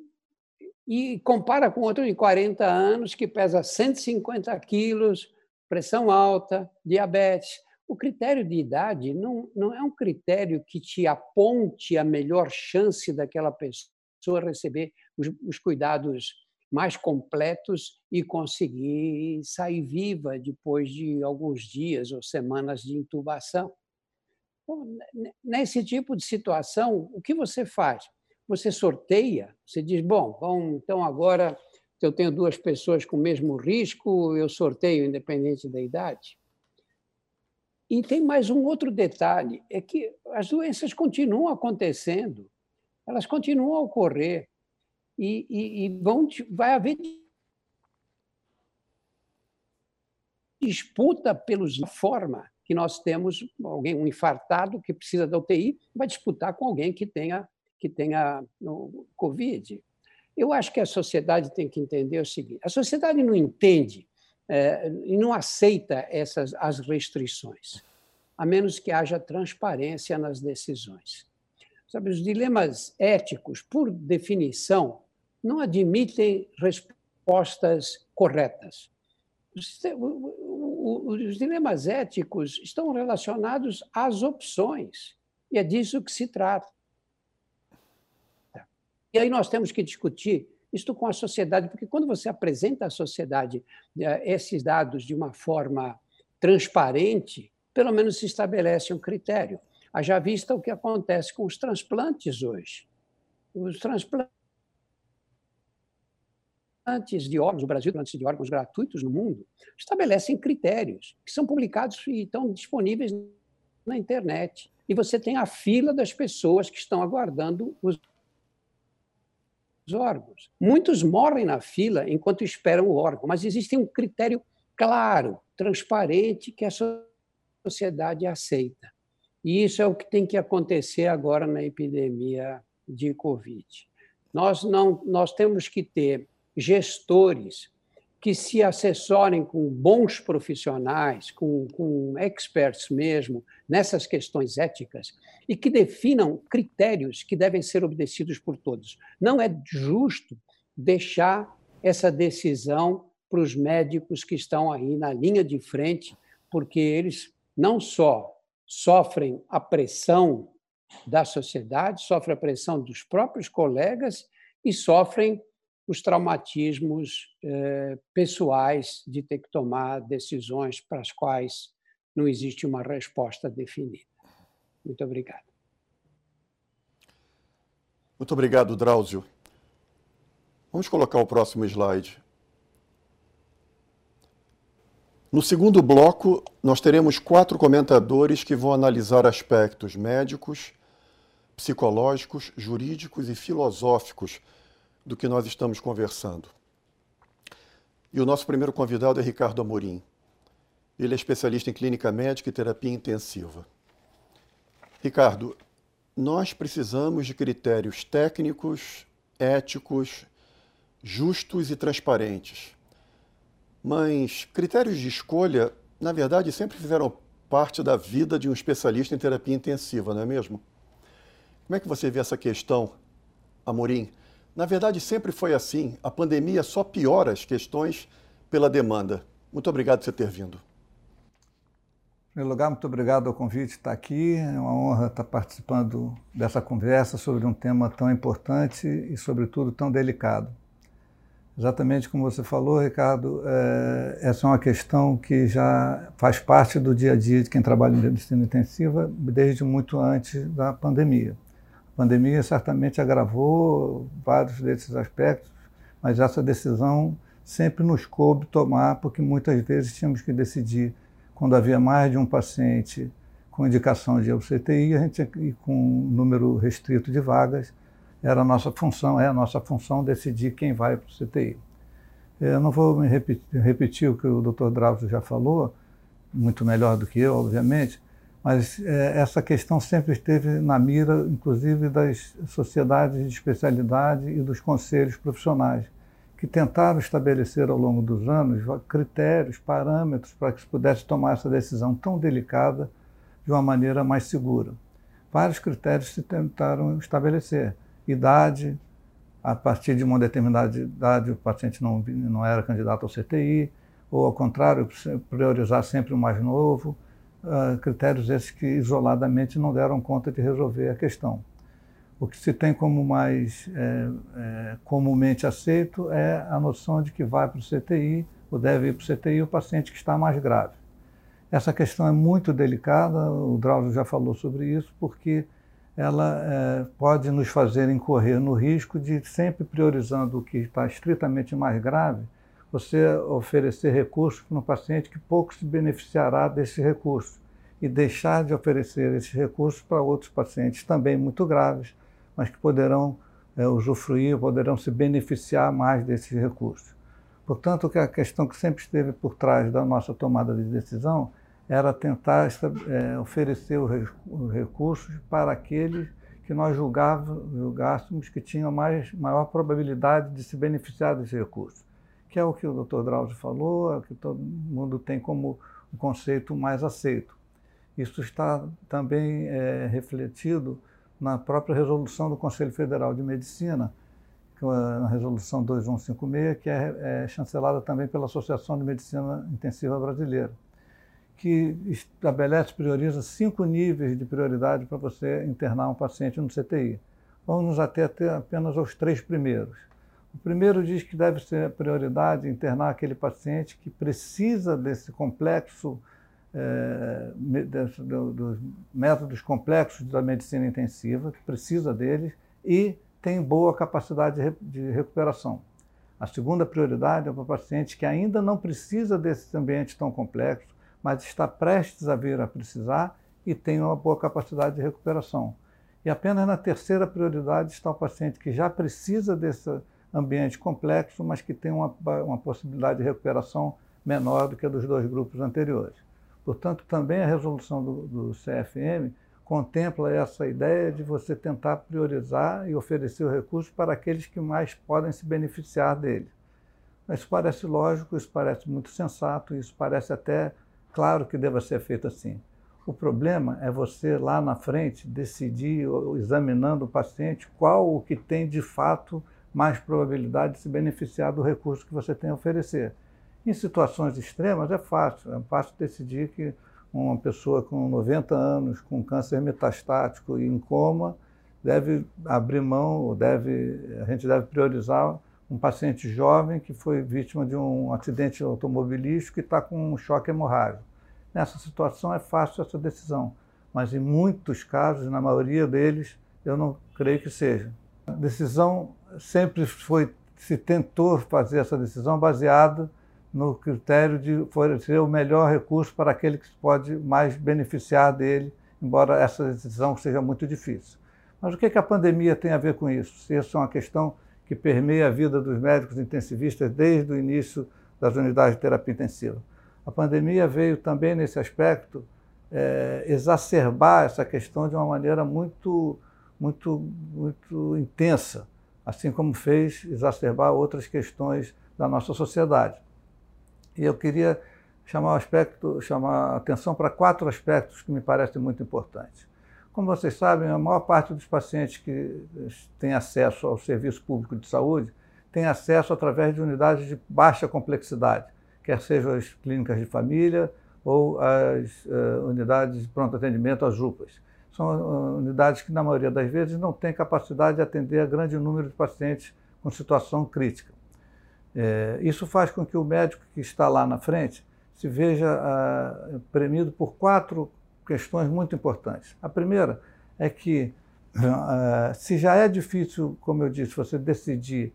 [SPEAKER 5] e compara com outro de 40 anos que pesa 150 quilos, pressão alta, diabetes. O critério de idade não, não é um critério que te aponte a melhor chance daquela pessoa receber os, os cuidados mais completos e conseguir sair viva depois de alguns dias ou semanas de intubação. Então, nesse tipo de situação, o que você faz? Você sorteia, você diz: bom, bom então agora eu tenho duas pessoas com o mesmo risco, eu sorteio independente da idade. E tem mais um outro detalhe: é que as doenças continuam acontecendo, elas continuam a ocorrer, e, e, e vão, vai haver disputa pelos forma que nós temos alguém um infartado que precisa da UTI vai disputar com alguém que tenha que tenha COVID. Eu acho que a sociedade tem que entender o seguinte: a sociedade não entende e não aceita essas as restrições, a menos que haja transparência nas decisões. Sabe, os dilemas éticos, por definição, não admitem respostas corretas. os dilemas éticos estão relacionados às opções, e é disso que se trata. E aí nós temos que discutir isto com a sociedade, porque quando você apresenta à sociedade eh, esses dados de uma forma transparente, pelo menos se estabelece um critério. Haja vista o que acontece com os transplantes hoje. Os transplantes de órgãos, o Brasil transplantes de órgãos gratuitos no mundo, estabelecem critérios que são publicados e estão disponíveis na internet. E você tem a fila das pessoas que estão aguardando os órgãos. Muitos morrem na fila enquanto esperam o órgão, mas existe um critério claro, transparente, que a sociedade aceita. E isso é o que tem que acontecer agora na epidemia de Covid. Nós, não, nós temos que ter gestores que se assessorem com bons profissionais, com, com experts mesmo, nessas questões éticas, e que definam critérios que devem ser obedecidos por todos. Não é justo deixar essa decisão para os médicos que estão aí na linha de frente, porque eles não só sofrem a pressão da sociedade, sofrem a pressão dos próprios colegas e sofrem os traumatismos eh, pessoais de ter que tomar decisões para as quais não existe uma resposta definida. Muito obrigado.
[SPEAKER 1] Muito obrigado, Drauzio. Vamos colocar o próximo slide. No segundo bloco, nós teremos quatro comentadores que vão analisar aspectos médicos, psicológicos, jurídicos e filosóficos do que nós estamos conversando. E o nosso primeiro convidado é Ricardo Amorim. Ele é especialista em clínica médica e terapia intensiva. Ricardo, nós precisamos de critérios técnicos, éticos, justos e transparentes. Mas critérios de escolha, na verdade, sempre fizeram parte da vida de um especialista em terapia intensiva, não é mesmo? Como é que você vê essa questão, Amorim? Na verdade, sempre foi assim. A pandemia só piora as questões pela demanda. Muito obrigado por você ter vindo.
[SPEAKER 6] Em primeiro lugar, muito obrigado ao convite estar aqui. É uma honra estar participando dessa conversa sobre um tema tão importante e, sobretudo, tão delicado. Exatamente como você falou, Ricardo, é, essa é uma questão que já faz parte do dia a dia de quem trabalha em medicina intensiva desde muito antes da pandemia. A pandemia certamente agravou vários desses aspectos, mas essa decisão sempre nos coube tomar, porque muitas vezes tínhamos que decidir quando havia mais de um paciente com indicação de UCTI, a gente e com um número restrito de vagas, era a nossa função, é a nossa função decidir quem vai para o CTI. Eu não vou me repetir, repetir o que o Dr. Drauzio já falou, muito melhor do que eu, obviamente, mas é, essa questão sempre esteve na mira, inclusive, das sociedades de especialidade e dos conselhos profissionais, que tentaram estabelecer ao longo dos anos critérios, parâmetros para que se pudesse tomar essa decisão tão delicada de uma maneira mais segura. Vários critérios se tentaram estabelecer. Idade, a partir de uma determinada idade o paciente não, não era candidato ao CTI, ou ao contrário, priorizar sempre o mais novo, uh, critérios esses que isoladamente não deram conta de resolver a questão. O que se tem como mais é, é, comumente aceito é a noção de que vai para o CTI, ou deve ir para o CTI o paciente que está mais grave. Essa questão é muito delicada, o Drauzio já falou sobre isso, porque ela é, pode nos fazer incorrer no risco de, sempre priorizando o que está estritamente mais grave, você oferecer recursos para um paciente que pouco se beneficiará desse recurso e deixar de oferecer esses recursos para outros pacientes também muito graves, mas que poderão é, usufruir, poderão se beneficiar mais desses recursos. Portanto, a questão que sempre esteve por trás da nossa tomada de decisão era tentar é, oferecer os recursos para aqueles que nós julgássemos que tinham mais, maior probabilidade de se beneficiar desses recursos que é o que o Dr. Drauzio falou, é o que todo mundo tem como um conceito mais aceito. Isso está também é, refletido na própria resolução do Conselho Federal de Medicina, na resolução 2156, que é, é chancelada também pela Associação de Medicina Intensiva Brasileira, que estabelece, prioriza cinco níveis de prioridade para você internar um paciente no CTI. Vamos até apenas aos três primeiros. O primeiro diz que deve ser prioridade internar aquele paciente que precisa desse complexo, é, dos métodos complexos da medicina intensiva, que precisa deles e tem boa capacidade de recuperação. A segunda prioridade é para o paciente que ainda não precisa desse ambiente tão complexo, mas está prestes a vir a precisar e tem uma boa capacidade de recuperação. E apenas na terceira prioridade está o paciente que já precisa desse ambiente complexo, mas que tem uma, uma possibilidade de recuperação menor do que a dos dois grupos anteriores. Portanto, também a resolução do, do CFM contempla essa ideia de você tentar priorizar e oferecer o recurso para aqueles que mais podem se beneficiar dele. Isso parece lógico, isso parece muito sensato, isso parece até claro que deva ser feito assim. O problema é você lá na frente decidir, examinando o paciente, qual o que tem de fato mais probabilidade de se beneficiar do recurso que você tem a oferecer. Em situações extremas é fácil, é fácil decidir que uma pessoa com 90 anos, com câncer metastático e em coma, deve abrir mão, deve, a gente deve priorizar um paciente jovem que foi vítima de um acidente automobilístico e está com um choque hemorrágico. Nessa situação é fácil essa decisão, mas em muitos casos, na maioria deles, eu não creio que seja. A decisão sempre foi, se tentou fazer essa decisão baseada no critério de oferecer o melhor recurso para aquele que pode mais beneficiar dele, embora essa decisão seja muito difícil. Mas o que, que a pandemia tem a ver com isso? Isso é uma questão que permeia a vida dos médicos intensivistas desde o início das unidades de terapia intensiva. A pandemia veio também nesse aspecto é, exacerbar essa questão de uma maneira muito, muito, muito intensa, assim como fez exacerbar outras questões da nossa sociedade. E eu queria chamar, aspecto, chamar atenção para quatro aspectos que me parecem muito importantes. Como vocês sabem, a maior parte dos pacientes que têm acesso ao serviço público de saúde tem acesso através de unidades de baixa complexidade, quer sejam as clínicas de família ou as uh, unidades de pronto atendimento, as UPAs. São uh, unidades que, na maioria das vezes, não têm capacidade de atender a grande número de pacientes com situação crítica. É, isso faz com que o médico que está lá na frente se veja ah, premido por quatro questões muito importantes. A primeira é que, ah, se já é difícil, como eu disse, você decidir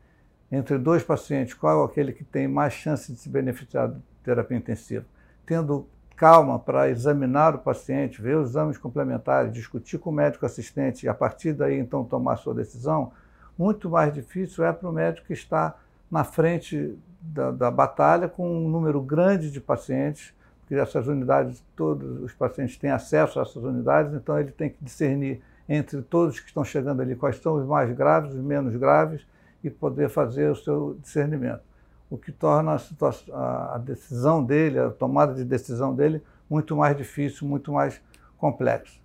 [SPEAKER 6] entre dois pacientes qual é aquele que tem mais chance de se beneficiar da terapia intensiva, tendo calma para examinar o paciente, ver os exames complementares, discutir com o médico assistente e a partir daí então tomar sua decisão, muito mais difícil é para o médico que está na frente da, da, batalha com um número grande de pacientes, porque essas unidades, todos os pacientes têm acesso a essas unidades, então ele tem que discernir entre todos que estão chegando ali quais são os mais graves, os menos graves, e poder fazer o seu discernimento. O que torna a, situação, a decisão dele, a tomada de decisão dele, muito mais difícil, muito mais complexa.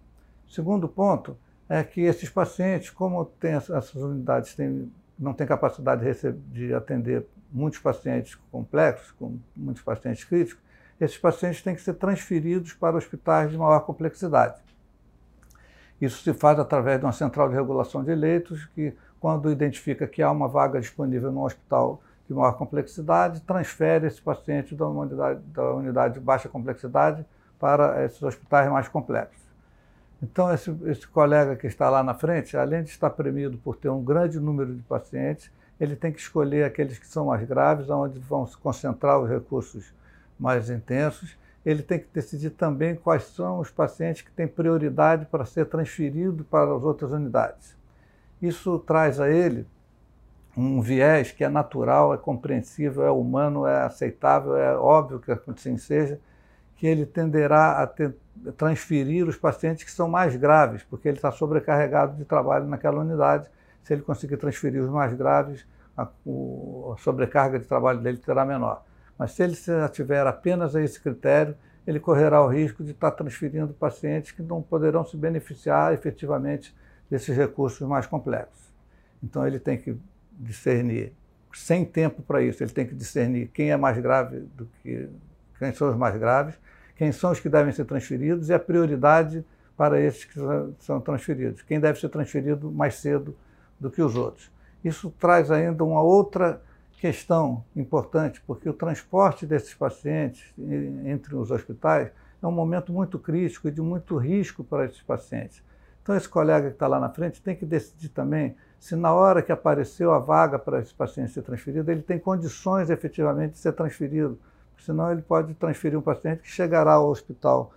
[SPEAKER 6] Segundo ponto é que esses pacientes, como tem, essas unidades têm não tem capacidade de, receber, de atender muitos pacientes complexos, com muitos pacientes críticos, esses pacientes têm que ser transferidos para hospitais de maior complexidade. Isso se faz através de uma central de regulação de leitos, que, quando identifica que há uma vaga disponível no hospital de maior complexidade, transfere esse paciente da unidade, da unidade de baixa complexidade para esses hospitais mais complexos. Então, esse, esse, colega que está lá na frente, além de estar premido por ter um grande número de pacientes, ele tem que escolher aqueles que são mais graves, onde vão se concentrar os recursos mais intensos. Ele tem que decidir também quais são os pacientes que têm prioridade para ser transferido para as outras unidades. Isso traz a ele um viés que é natural, é compreensível, é humano, é aceitável, é óbvio que assim seja, que ele tenderá a ter, transferir os pacientes que são mais graves, porque ele está sobrecarregado de trabalho naquela unidade. Se ele conseguir transferir os mais graves, a, a sobrecarga de trabalho dele será menor. Mas se ele tiver apenas esse critério, ele correrá o risco de estar transferindo pacientes que não poderão se beneficiar efetivamente desses recursos mais complexos. Então ele tem que discernir, sem tempo para isso, ele tem que discernir quem é mais grave do que quem são os mais graves, quem são os que devem ser transferidos e a prioridade para esses que são transferidos, quem deve ser transferido mais cedo do que os outros. Isso traz ainda uma outra questão importante, porque o transporte desses pacientes entre os hospitais é um momento muito crítico e de muito risco para esses pacientes. Então, esse colega que está lá na frente tem que decidir também se, na hora que apareceu a vaga para esse paciente ser transferido, ele tem condições efetivamente de ser transferido. Senão, ele pode transferir um paciente que chegará ao hospital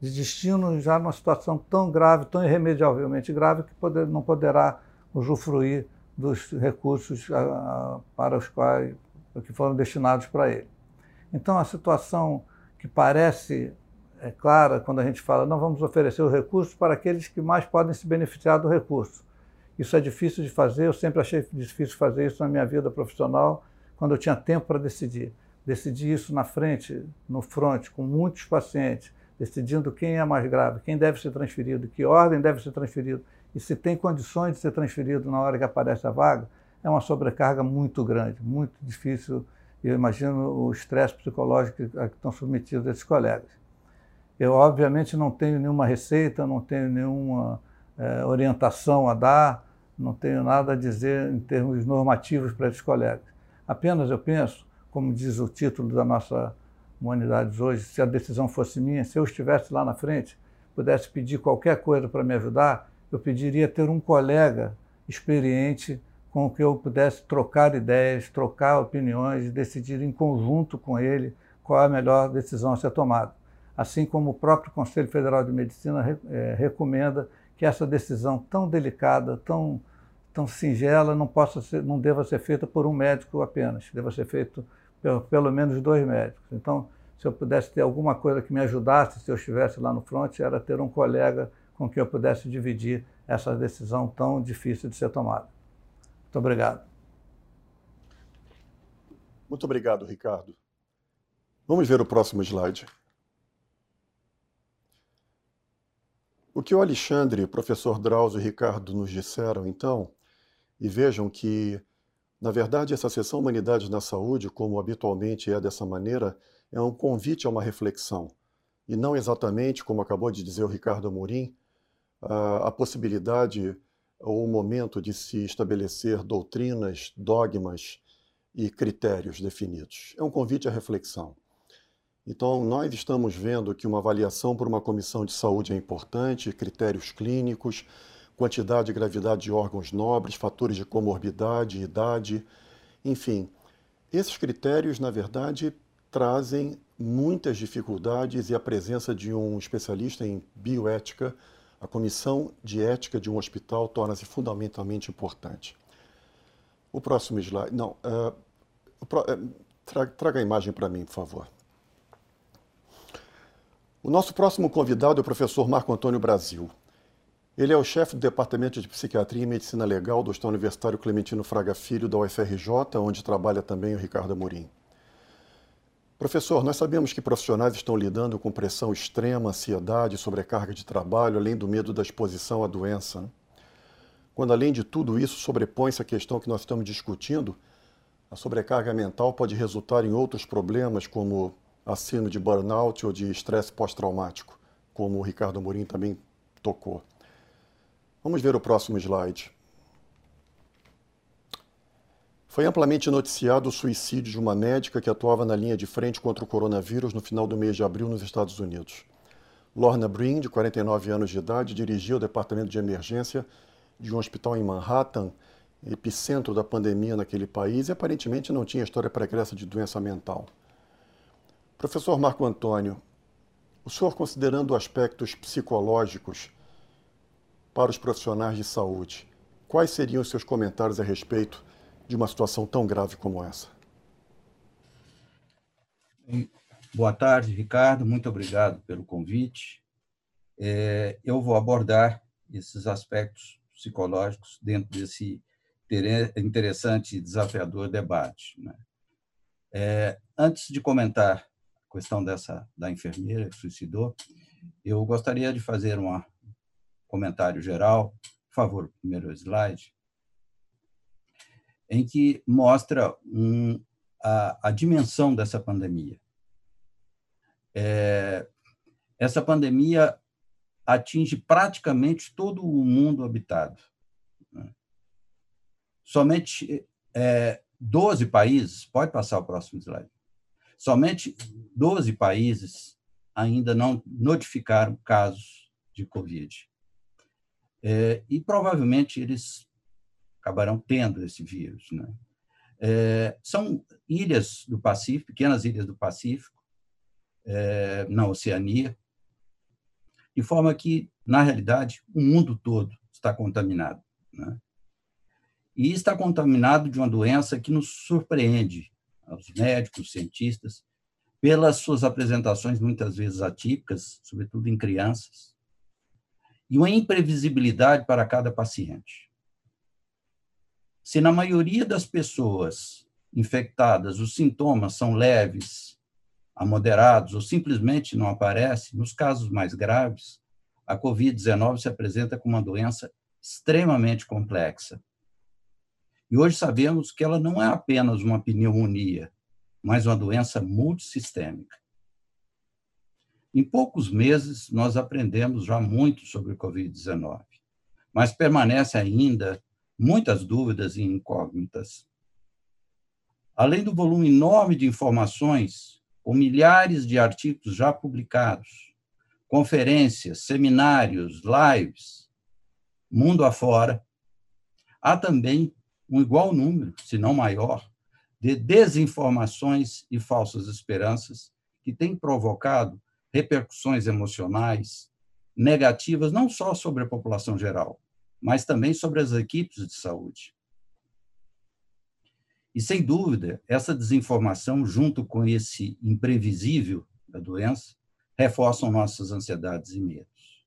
[SPEAKER 6] de destino já numa situação tão grave, tão irremediavelmente grave, que poder, não poderá usufruir dos recursos a, a, para os quais que foram destinados para ele. Então, a situação que parece é clara quando a gente fala não vamos oferecer os recursos para aqueles que mais podem se beneficiar do recurso. Isso é difícil de fazer, eu sempre achei difícil fazer isso na minha vida profissional, quando eu tinha tempo para decidir. Decidir isso na frente, no front, com muitos pacientes, decidindo quem é mais grave, quem deve ser transferido, que ordem deve ser transferido e se tem condições de ser transferido na hora que aparece a vaga, é uma sobrecarga muito grande, muito difícil. Eu imagino o estresse psicológico a que estão submetidos esses colegas. Eu, obviamente, não tenho nenhuma receita, não tenho nenhuma é, orientação a dar, não tenho nada a dizer em termos normativos para esses colegas. Apenas eu penso, como diz o título da nossa Humanidades hoje, se a decisão fosse minha, se eu estivesse lá na frente, pudesse pedir qualquer coisa para me ajudar, eu pediria ter um colega experiente com o que eu pudesse trocar ideias, trocar opiniões, decidir em conjunto com ele qual é a melhor decisão a ser tomada assim como o próprio Conselho Federal de Medicina é, recomenda que essa decisão tão delicada, tão, tão singela, não, possa ser, não deva ser feita por um médico apenas, deva ser feito pelo, pelo menos dois médicos. Então, se eu pudesse ter alguma coisa que me ajudasse, se eu estivesse lá no front, era ter um colega com quem eu pudesse dividir essa decisão tão difícil de ser tomada. Muito obrigado.
[SPEAKER 1] Muito obrigado, Ricardo. Vamos ver o próximo slide. O que o Alexandre, o professor Drauzio e Ricardo nos disseram, então, e vejam que, na verdade, essa sessão Humanidades na Saúde, como habitualmente é dessa maneira, é um convite a uma reflexão, e não exatamente, como acabou de dizer o Ricardo Amorim, a, a possibilidade ou o momento de se estabelecer doutrinas, dogmas e critérios definidos. É um convite à reflexão. Então, nós estamos vendo que uma avaliação por uma comissão de saúde é importante, critérios clínicos, quantidade e gravidade de órgãos nobres, fatores de comorbidade, idade, enfim. Esses critérios, na verdade, trazem muitas dificuldades e a presença de um especialista em bioética, a comissão de ética de um hospital, torna-se fundamentalmente importante. O próximo slide. Não, uh, traga a imagem para mim, por favor. O nosso próximo convidado é o professor Marco Antônio Brasil. Ele é o chefe do Departamento de Psiquiatria e Medicina Legal do Hospital Universitário Clementino Fraga Filho da UFRJ, onde trabalha também o Ricardo Amorim. Professor, nós sabemos que profissionais estão lidando com pressão extrema, ansiedade, sobrecarga de trabalho, além do medo da exposição à doença. Né? Quando, além de tudo isso, sobrepõe-se a questão que nós estamos discutindo, a sobrecarga mental pode resultar em outros problemas, como a síndrome de burnout ou de estresse pós-traumático, como o Ricardo Amorim também tocou. Vamos ver o próximo slide. Foi amplamente noticiado o suicídio de uma médica que atuava na linha de frente contra o coronavírus no final do mês de abril nos Estados Unidos. Lorna Breen, de 49 anos de idade, dirigia o departamento de emergência de um hospital em Manhattan, epicentro da pandemia naquele país, e aparentemente não tinha história pregressa de doença mental. Professor Marco Antônio, o senhor considerando aspectos psicológicos para os profissionais de saúde, quais seriam os seus comentários a respeito de uma situação tão grave como essa?
[SPEAKER 7] Boa tarde, Ricardo. Muito obrigado pelo convite. É, eu vou abordar esses aspectos psicológicos dentro desse interessante e desafiador debate. Né? É, antes de comentar questão dessa da enfermeira que suicidou, eu gostaria de fazer um comentário geral. Por favor, primeiro slide. em que mostra um, a, a, dimensão dessa pandemia. É, essa pandemia atinge praticamente todo o mundo habitado. Né? Somente é, 12 países, pode passar o próximo slide, somente 12 países ainda não notificaram casos de Covid. É, e provavelmente eles acabarão tendo esse vírus. Né? É, são ilhas do Pacífico, pequenas ilhas do Pacífico, é, na Oceania, de forma que, na realidade, o mundo todo está contaminado. Né? E está contaminado de uma doença que nos surpreende, aos médicos, cientistas, pelas suas apresentações muitas vezes atípicas, sobretudo em crianças, e uma imprevisibilidade para cada paciente. Se na maioria das pessoas infectadas os sintomas são leves a moderados ou simplesmente não aparecem, nos casos mais graves, a Covid-19 se apresenta como uma doença extremamente complexa. E hoje sabemos que ela não é apenas uma pneumonia, mas uma doença multissistêmica. Em poucos meses, nós aprendemos já muito sobre o Covid-19, mas permanece ainda muitas dúvidas e incógnitas. Além do volume enorme de informações, com milhares de artigos já publicados, conferências, seminários, lives, mundo afora, há também um igual número, se não maior, de desinformações e falsas esperanças que têm provocado repercussões emocionais negativas não só sobre a população geral, mas também sobre as equipes de saúde. E, sem dúvida, essa desinformação, junto com esse imprevisível da doença, reforçam nossas ansiedades e medos.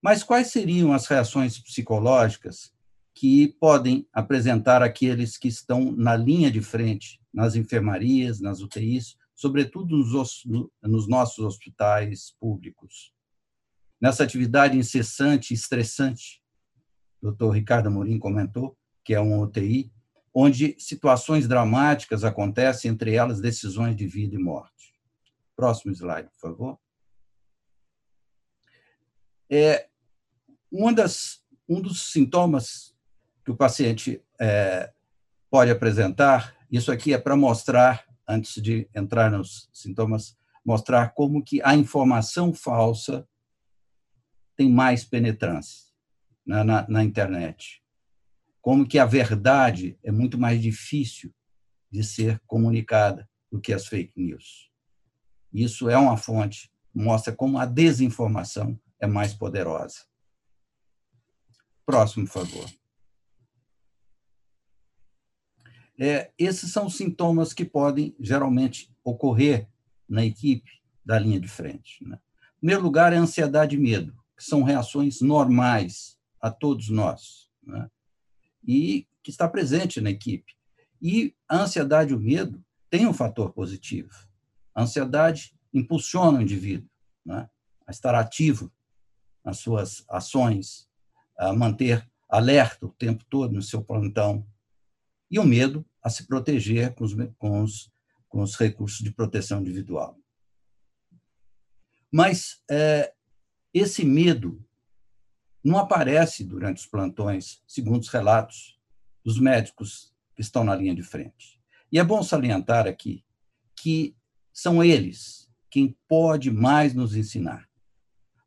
[SPEAKER 7] Mas quais seriam as reações psicológicas que podem apresentar aqueles que estão na linha de frente, nas enfermarias, nas UTIs, sobretudo nos, nos nossos hospitais públicos? Nessa atividade incessante estressante o doutor Ricardo Amorim comentou, que é um UTI, onde situações dramáticas acontecem, entre elas decisões de vida e morte. Próximo slide, por favor. É, uma das, um dos sintomas que o paciente é, pode apresentar, isso aqui é para mostrar, antes de entrar nos sintomas, mostrar como que a informação falsa tem mais penetrância na, na, na internet. Como que a verdade é muito mais difícil de ser comunicada do que as fake news. Isso é uma fonte, mostra como a desinformação é mais poderosa. Próximo, por favor. É, esses são sintomas que podem geralmente ocorrer na equipe da linha de frente. Né? Em primeiro lugar, é ansiedade e medo, que são reações normais a todos nós, né? e que está presente na equipe. E a ansiedade e o medo têm um fator positivo. A ansiedade impulsiona o indivíduo né? a estar ativo nas suas ações, a manter alerta o tempo todo no seu plantão, e o medo a se proteger com os, com os, com os recursos de proteção individual. Mas é, esse medo não aparece durante os plantões, segundo os relatos dos médicos que estão na linha de frente. E é bom salientar aqui que são eles quem pode mais nos ensinar.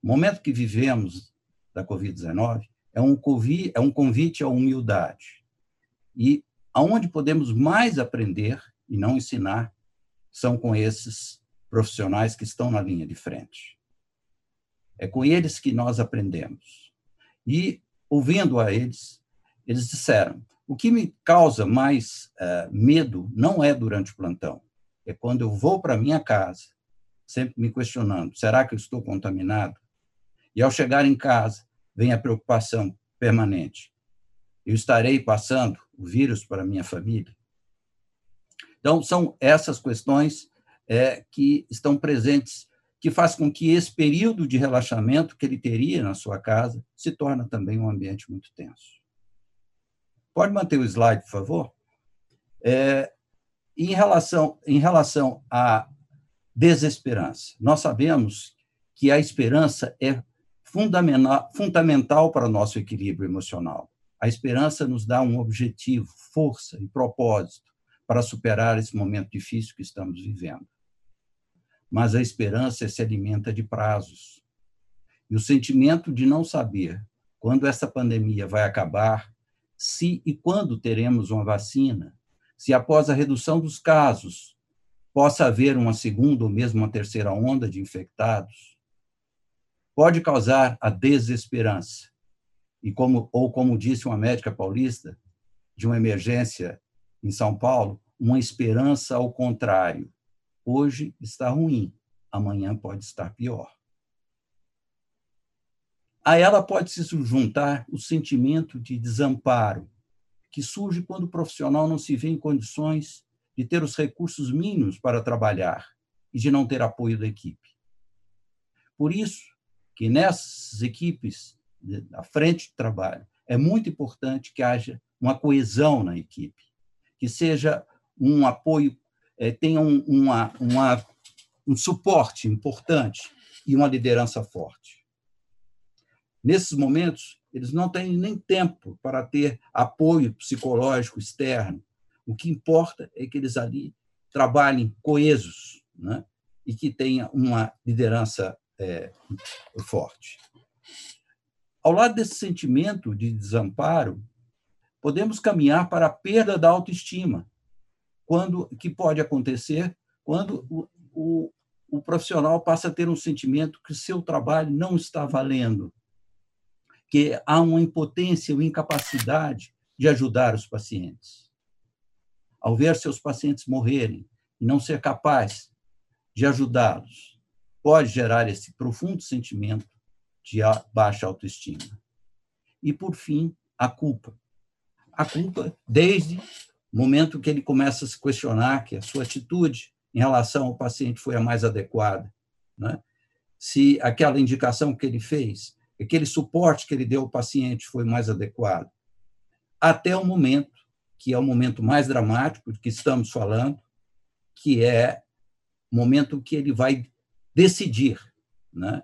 [SPEAKER 7] O momento que vivemos da Covid-19 é um, é um convite à humildade. E aonde podemos mais aprender e não ensinar são com esses profissionais que estão na linha de frente. É com eles que nós aprendemos. E, ouvindo a eles, eles disseram: o que me causa mais uh, medo não é durante o plantão, é quando eu vou para minha casa, sempre me questionando: será que eu estou contaminado? E ao chegar em casa, vem a preocupação permanente: eu estarei passando o vírus para minha família? Então, são essas questões é, que estão presentes que faz com que esse período de relaxamento que ele teria na sua casa se torne também um ambiente muito tenso. Pode manter o slide, por favor? É, em, relação, em relação à desesperança, nós sabemos que a esperança é fundamental, fundamental para o nosso equilíbrio emocional. A esperança nos dá um objetivo, força e propósito para superar esse momento difícil que estamos vivendo. Mas a esperança se alimenta de prazos. E o sentimento de não saber quando essa pandemia vai acabar, se e quando teremos uma vacina, se após a redução dos casos possa haver uma segunda ou mesmo uma terceira onda de infectados, pode causar a desesperança. E como ou como disse uma médica paulista de uma emergência em São Paulo, uma esperança ao contrário. Hoje está ruim, amanhã pode estar pior. A ela pode se juntar o sentimento de desamparo, que surge quando o profissional não se vê em condições de ter os recursos mínimos para trabalhar e de não ter apoio da equipe. Por isso que nessas equipes, à frente de trabalho, é muito importante que haja uma coesão na equipe, que seja um apoio, é, tenha um, uma, uma, um suporte importante e uma liderança forte. Nesses momentos, eles não têm nem tempo para ter apoio psicológico externo. O que importa é que eles ali trabalhem coesos né? e que tenha uma liderança é, forte. Ao lado desse sentimento de desamparo, podemos caminhar para a perda da autoestima, quando que pode acontecer quando o, o, o profissional passa a ter um sentimento que seu trabalho não está valendo, que há uma impotência ou incapacidade de ajudar os pacientes. Ao ver seus pacientes morrerem e não ser capaz de ajudá-los, pode gerar esse profundo sentimento de baixa autoestima. E, por fim, a culpa. A culpa, desde o momento que ele começa a se questionar que a sua atitude em relação ao paciente foi a mais adequada, né? se aquela indicação que ele fez aquele suporte que ele deu ao paciente foi mais adequado. Até o momento, que é o momento mais dramático de que estamos falando, que é o momento que ele vai decidir, né?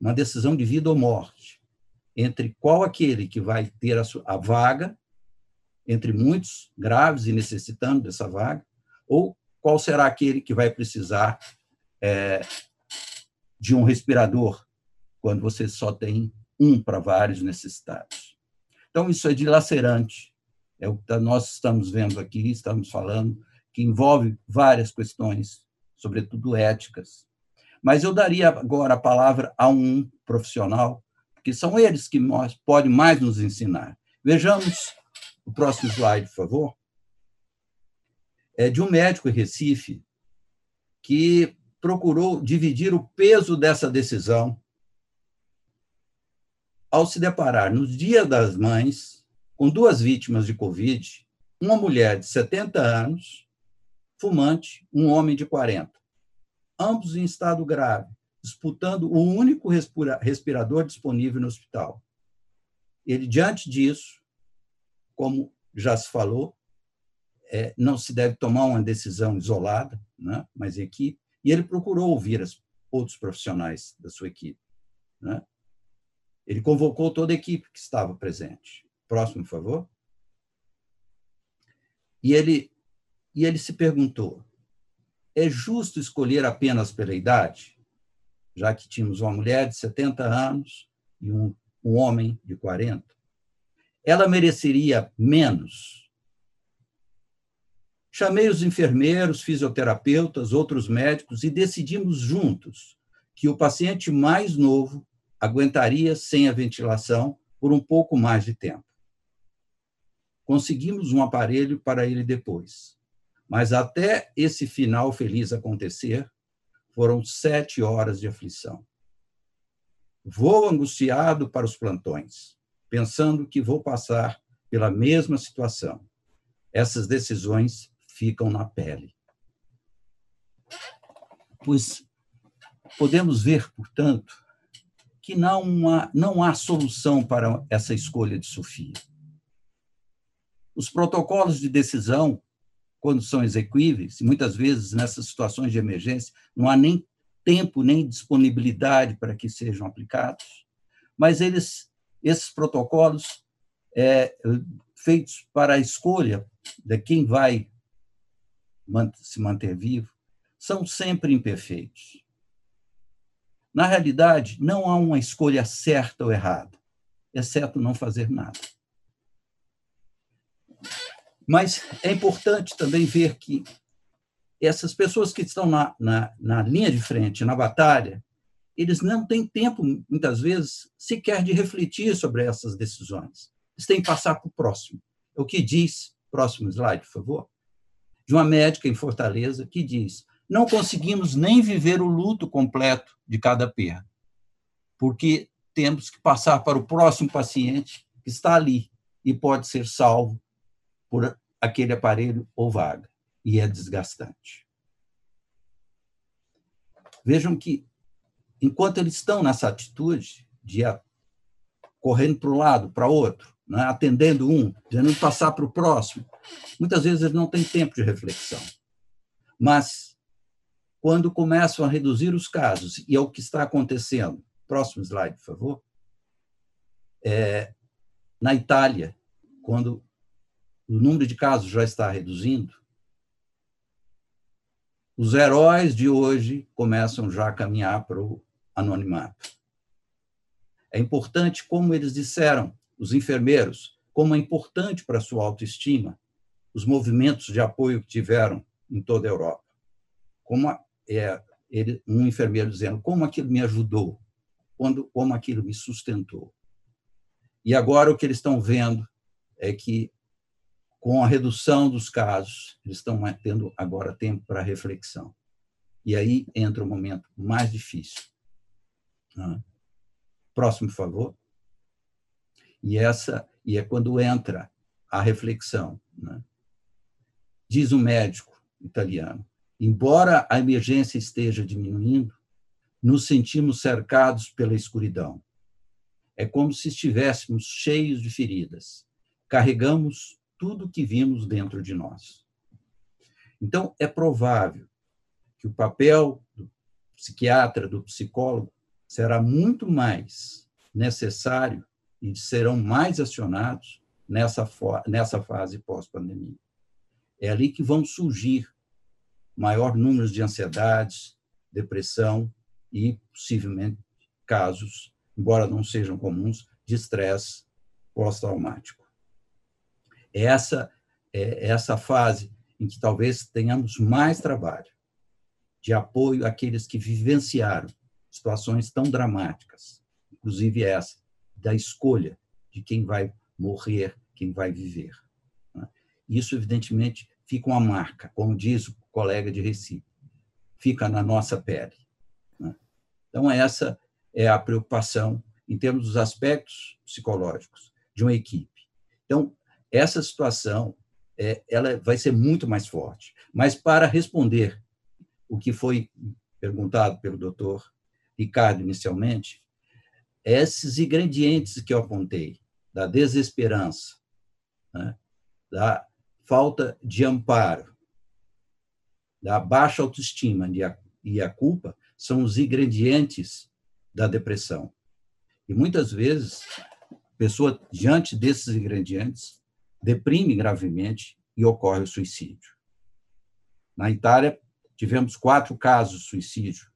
[SPEAKER 7] Uma decisão de vida ou morte, entre qual aquele que vai ter a, sua, a vaga, entre muitos graves e necessitando dessa vaga, ou qual será aquele que vai precisar é, de um respirador quando você só tem um para vários necessitados. Então, isso é dilacerante. É o que nós estamos vendo aqui, estamos falando, que envolve várias questões, sobretudo éticas. Mas eu daria agora a palavra a um profissional, porque são eles que nós, podem mais nos ensinar. Vejamos o próximo slide, por favor. É de um médico em Recife que procurou dividir o peso dessa decisão ao se deparar no Dia das Mães com duas vítimas de Covid, uma mulher de 70 anos, fumante, um homem de 40, ambos em estado grave, disputando o único respirador disponível no hospital. Ele, diante disso, como já se falou, é, não se deve tomar uma decisão isolada, né, mas equipe, e ele procurou ouvir as, outros profissionais da sua equipe. Né? Ele convocou toda a equipe que estava presente. Próximo, por favor. E ele, e ele se perguntou: é justo escolher apenas pela idade? Já que tínhamos uma mulher de 70 anos e um, um homem de 40. Ela mereceria menos? Chamei os enfermeiros, fisioterapeutas, outros médicos e decidimos juntos que o paciente mais novo aguentaria sem a ventilação por um pouco mais de tempo. Conseguimos um aparelho para ele depois, mas até esse final feliz acontecer, foram sete horas de aflição. Vou angustiado para os plantões, pensando que vou passar pela mesma situação. Essas decisões ficam na pele. Pois podemos ver, portanto, que não há, não há solução para essa escolha de Sofia. Os protocolos de decisão, quando são execuíveis, muitas vezes nessas situações de emergência, não há nem tempo nem disponibilidade para que sejam aplicados, mas eles, esses protocolos é, feitos para a escolha de quem vai se manter vivo, são sempre imperfeitos. Na realidade, não há uma escolha certa ou errada, exceto não fazer nada. Mas é importante também ver que essas pessoas que estão na, na, na linha de frente, na batalha, eles não têm tempo, muitas vezes, sequer de refletir sobre essas decisões. Eles têm que passar para o próximo. É o que diz, próximo slide, por favor, de uma médica em Fortaleza que diz: não conseguimos nem viver o luto completo de cada perda, porque temos que passar para o próximo paciente que está ali e pode ser salvo por aquele aparelho ou vaga, e é desgastante. Vejam que, enquanto eles estão nessa atitude de correndo para um lado, para outro, né, atendendo um, dizendo passar para o próximo, muitas vezes eles não têm tempo de reflexão. Mas, quando começam a reduzir os casos, e é o que está acontecendo, próximo slide, por favor, é, na Itália, quando o número de casos já está reduzindo, os heróis de hoje começam já a caminhar para o anonimato. É importante, como eles disseram, os enfermeiros, como é importante para a sua autoestima os movimentos de apoio que tiveram em toda a Europa. Como é ele, um enfermeiro dizendo como aquilo me ajudou, quando, como aquilo me sustentou. E agora o que eles estão vendo é que com a redução dos casos, eles estão tendo agora tempo para reflexão. E aí entra o momento mais difícil. Né? Próximo, por favor. E essa e é quando entra a reflexão. Né? Diz o médico italiano: embora a emergência esteja diminuindo, nos sentimos cercados pela escuridão. É como se estivéssemos cheios de feridas. Carregamos tudo que vimos dentro de nós. Então, é provável que o papel do psiquiatra, do psicólogo, será muito mais necessário e serão mais acionados nessa, nessa fase pós-pandemia. É ali que vão surgir maior número de ansiedades, depressão e, possivelmente, casos, embora não sejam comuns, de estresse pós-traumático. Essa é essa fase em que talvez tenhamos mais trabalho de apoio àqueles que vivenciaram situações tão dramáticas, inclusive essa da escolha de quem vai morrer, quem vai viver. Né? Isso, evidentemente, fica uma marca, como diz o colega de Recife, fica na nossa pele. Né? Então, essa é a preocupação em termos dos aspectos psicológicos de uma equipe. Então, essa situação é, ela vai ser muito mais forte. Mas para responder o que foi perguntado pelo doutor Ricardo inicialmente, esses ingredientes que eu apontei, da desesperança, né, da falta de amparo, da baixa autoestima e a culpa, são os ingredientes da depressão. E muitas vezes, a pessoa, diante desses ingredientes, deprime gravemente e ocorre o suicídio. Na Itália, tivemos quatro casos de suicídio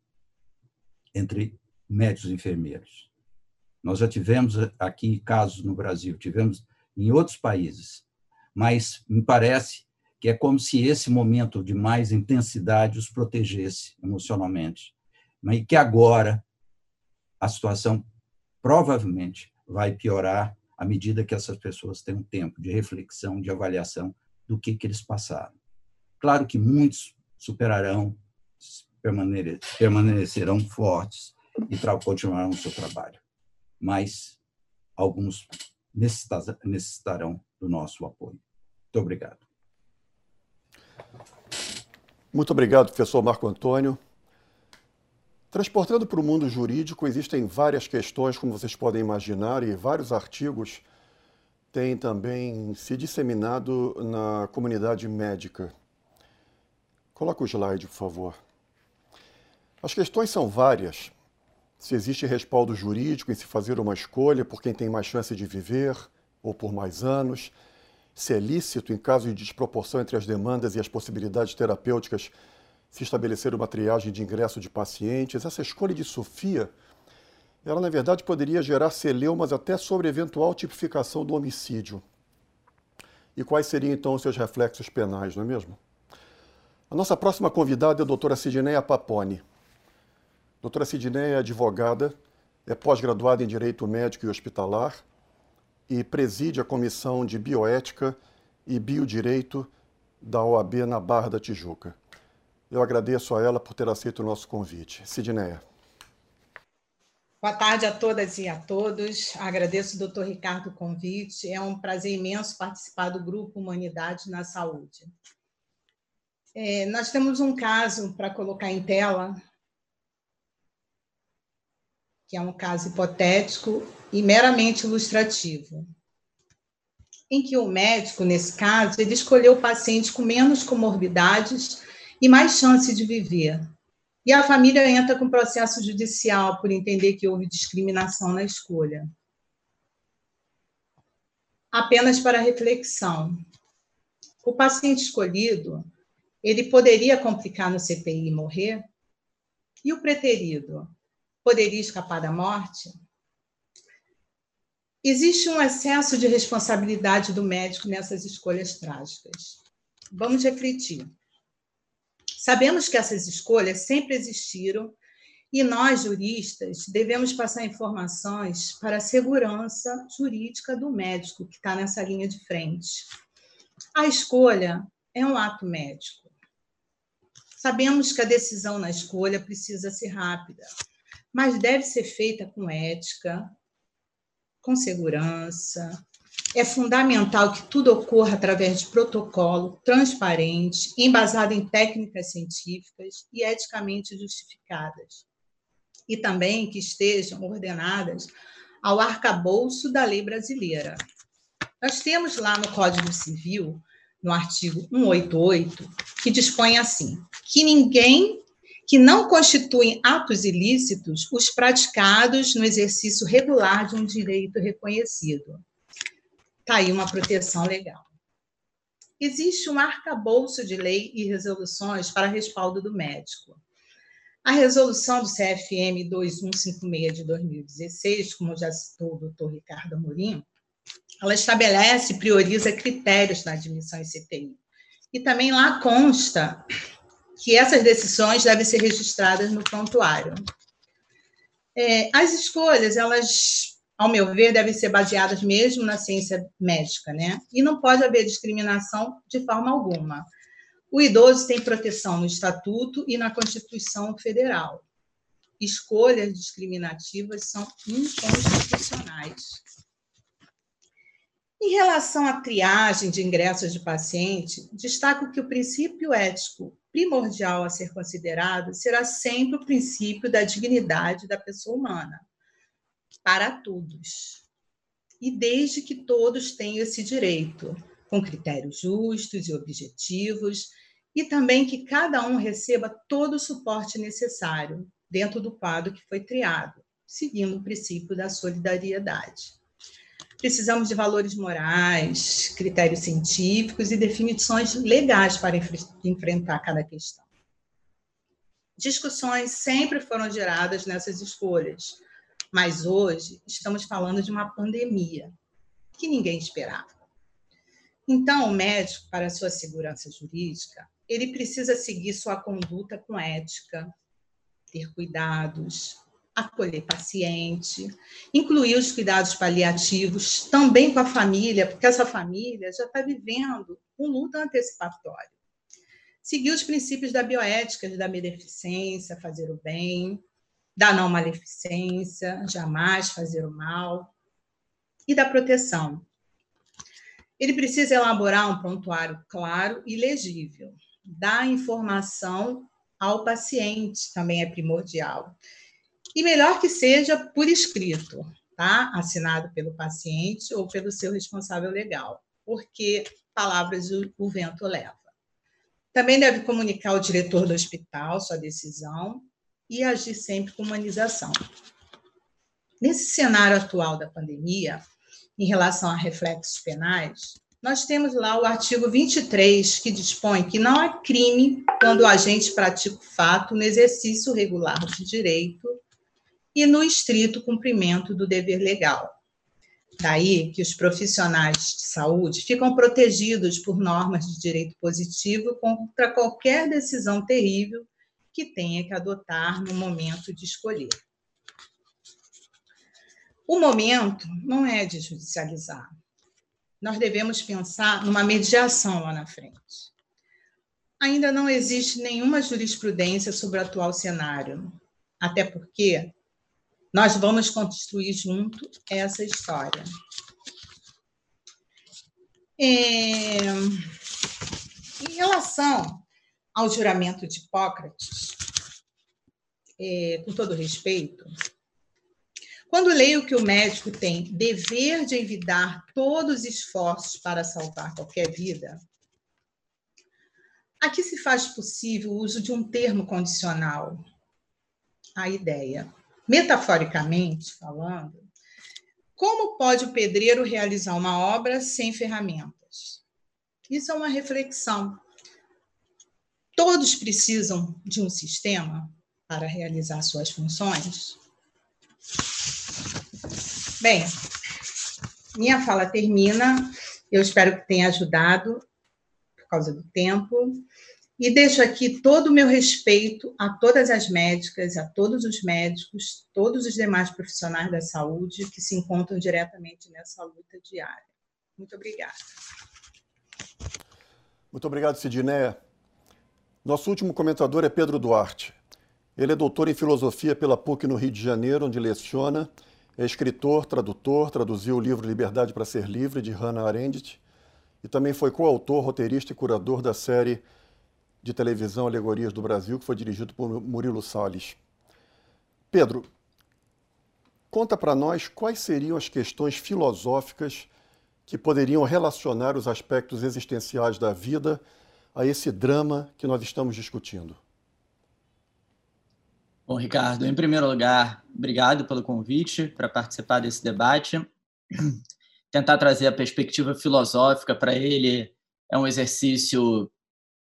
[SPEAKER 7] entre médicos e enfermeiros. Nós já tivemos aqui casos no Brasil, tivemos em outros países, mas me parece que é como se esse momento de mais intensidade os protegesse emocionalmente, mas que agora a situação provavelmente vai piorar à medida que essas pessoas têm um tempo de reflexão, de avaliação do que, que eles passaram. Claro que muitos superarão, permanecerão fortes e continuarão o seu trabalho, mas alguns necessitarão do nosso apoio. Muito obrigado.
[SPEAKER 1] Muito obrigado, professor Marco Antônio. Transportando para o mundo jurídico, existem várias questões, como vocês podem imaginar, e vários artigos tem também se disseminado na comunidade médica. Coloca o slide, por favor. As questões são várias. Se existe respaldo jurídico em se fazer uma escolha por quem tem mais chance de viver ou por mais anos, se é lícito, em caso de desproporção entre as demandas e as possibilidades terapêuticas, se estabelecer uma triagem de ingresso de pacientes. Essa escolha de Sofia ela na verdade poderia gerar celeumas até sobre eventual tipificação do homicídio. E quais seriam então os seus reflexos penais, não é mesmo? A nossa próxima convidada é a doutora Sidneia Paponi. Doutora Sidneia é advogada, é pós-graduada em Direito Médico e Hospitalar e preside a Comissão de Bioética e Biodireito da OAB na Barra da Tijuca. Eu agradeço a ela por ter aceito o nosso convite. Sidneia.
[SPEAKER 8] Boa tarde a todas e a todos. Agradeço ao doutor Ricardo o convite. É um prazer imenso participar do Grupo Humanidade na Saúde. É, nós temos um caso para colocar em tela, que é um caso hipotético e meramente ilustrativo, em que o médico, nesse caso, ele escolheu o paciente com menos comorbidades e mais chance de viver, e a família entra com processo judicial por entender que houve discriminação na escolha. Apenas para reflexão. O paciente escolhido, ele poderia complicar no CPI e morrer? E o preterido, poderia escapar da morte? Existe um excesso de responsabilidade do médico nessas escolhas trágicas. Vamos refletir. Sabemos que essas escolhas sempre existiram e nós, juristas, devemos passar informações para a segurança jurídica do médico que está nessa linha de frente. A escolha é um ato médico. Sabemos que a decisão na escolha precisa ser rápida, mas deve ser feita com ética, com segurança, é fundamental que tudo ocorra através de protocolo transparente, embasado em técnicas científicas e eticamente justificadas. E também que estejam ordenadas ao arcabouço da lei brasileira. Nós temos lá no Código Civil, no artigo 188, que dispõe assim: que ninguém que não constituem atos ilícitos os praticados no exercício regular de um direito reconhecido Está aí uma proteção legal. Existe um arcabouço de lei e resoluções para respaldo do médico. A resolução do CFM 2156 de 2016, como já citou o doutor Ricardo Amorim, ela estabelece e prioriza critérios na admissão em CTI. E também lá consta que essas decisões devem ser registradas no prontuário. É, as escolhas, elas ao meu ver, devem ser baseadas mesmo na ciência médica, né? E não pode haver discriminação de forma alguma. O idoso tem proteção no Estatuto e na Constituição Federal. Escolhas discriminativas são inconstitucionais. Em relação à triagem de ingressos de paciente, destaco que o princípio ético primordial a ser considerado será sempre o princípio da dignidade da pessoa humana para todos. E desde que todos tenham esse direito, com critérios justos e objetivos, e também que cada um receba todo o suporte necessário dentro do quadro que foi triado, seguindo o princípio da solidariedade. Precisamos de valores morais, critérios científicos e definições legais para enfrentar cada questão. Discussões sempre foram geradas nessas escolhas, mas hoje estamos falando de uma pandemia que ninguém esperava. Então, o médico, para sua segurança jurídica, ele precisa seguir sua conduta com ética, ter cuidados, acolher paciente, incluir os cuidados paliativos também com a família, porque essa família já está vivendo um luto antecipatório. Seguir os princípios da bioética, da beneficência, fazer o bem, da não maleficência, jamais fazer o mal, e da proteção. Ele precisa elaborar um prontuário claro e legível, dar informação ao paciente também é primordial. E melhor que seja por escrito, tá? Assinado pelo paciente ou pelo seu responsável legal, porque palavras o, vento leva. Também deve comunicar ao diretor do hospital sua decisão e agir sempre com humanização. Nesse cenário atual da pandemia, em relação a reflexos penais, nós temos lá o artigo 23, que dispõe que não há crime quando o agente pratica o fato no exercício regular de direito e no estrito cumprimento do dever legal. Daí que os profissionais de saúde ficam protegidos por normas de direito positivo contra qualquer decisão terrível que tenha que adotar no momento de escolher. O momento não é de judicializar. Nós devemos pensar numa mediação lá na frente. Ainda não existe nenhuma jurisprudência sobre o atual cenário, até porque nós vamos construir junto essa história. É... Em relação ao juramento de Hipócrates, é, com todo respeito, quando leio que o médico tem dever de evitar todos os esforços para salvar qualquer vida, aqui se faz possível o uso de um termo condicional, a ideia. Metaforicamente falando, como pode o pedreiro realizar uma obra sem ferramentas? Isso é uma reflexão. Todos precisam de um sistema para realizar suas funções? Bem, minha fala termina. Eu espero que tenha ajudado por causa do tempo. E deixo aqui todo o meu respeito a todas as médicas, a todos os médicos, todos os demais profissionais da saúde que se encontram diretamente nessa luta diária. Muito obrigada.
[SPEAKER 1] Muito obrigado, Sidney. Nosso último comentador é Pedro Duarte. Ele é doutor em filosofia pela PUC no Rio de Janeiro, onde leciona. É escritor, tradutor, traduziu o livro Liberdade para Ser Livre, de Hannah Arendt, e também foi coautor, roteirista e curador da série de televisão Alegorias do Brasil, que foi dirigido por Murilo Salles. Pedro, conta para nós quais seriam as questões filosóficas que poderiam relacionar os aspectos existenciais da vida a esse drama que nós estamos discutindo.
[SPEAKER 9] Bom, Ricardo, em primeiro lugar, obrigado pelo convite para participar desse debate. (clears throat) Tentar trazer a perspectiva filosófica para ele é um exercício,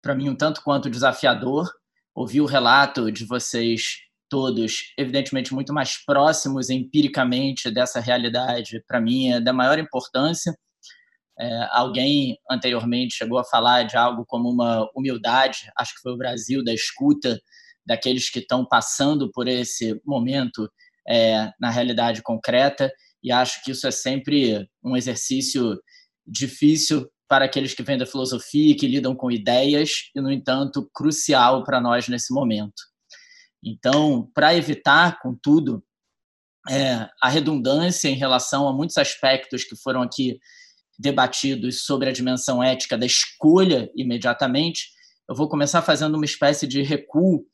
[SPEAKER 9] para mim, um tanto quanto desafiador. Ouvir o relato de vocês todos, evidentemente, muito mais próximos empiricamente dessa realidade, para mim, é da maior importância. É, alguém anteriormente chegou a falar de algo como uma humildade, acho que foi o Brasil, da escuta daqueles que estão passando por esse momento é, na realidade concreta, e acho que isso é sempre um exercício difícil para aqueles que vêm da filosofia que lidam com ideias, e, no entanto, crucial para nós nesse momento. Então, para evitar, contudo, é, a redundância em relação a muitos aspectos que foram aqui debatidos sobre a dimensão ética da escolha imediatamente, eu vou começar fazendo uma espécie de recuo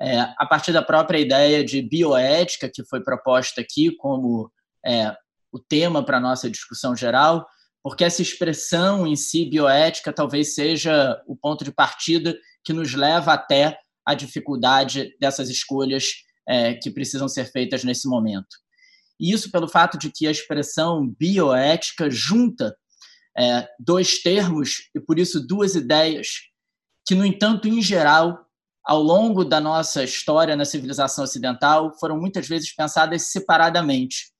[SPEAKER 9] é, a partir da própria ideia de bioética que foi proposta aqui como é, o tema para a nossa discussão geral, porque essa expressão em si, bioética, talvez seja o ponto de partida que nos leva até a dificuldade dessas escolhas é, que precisam ser feitas nesse momento. E isso pelo fato de que a expressão bioética junta é, dois termos e, por isso, duas ideias que, no entanto, em geral, ao longo da nossa história na civilização ocidental, foram muitas vezes pensadas separadamente.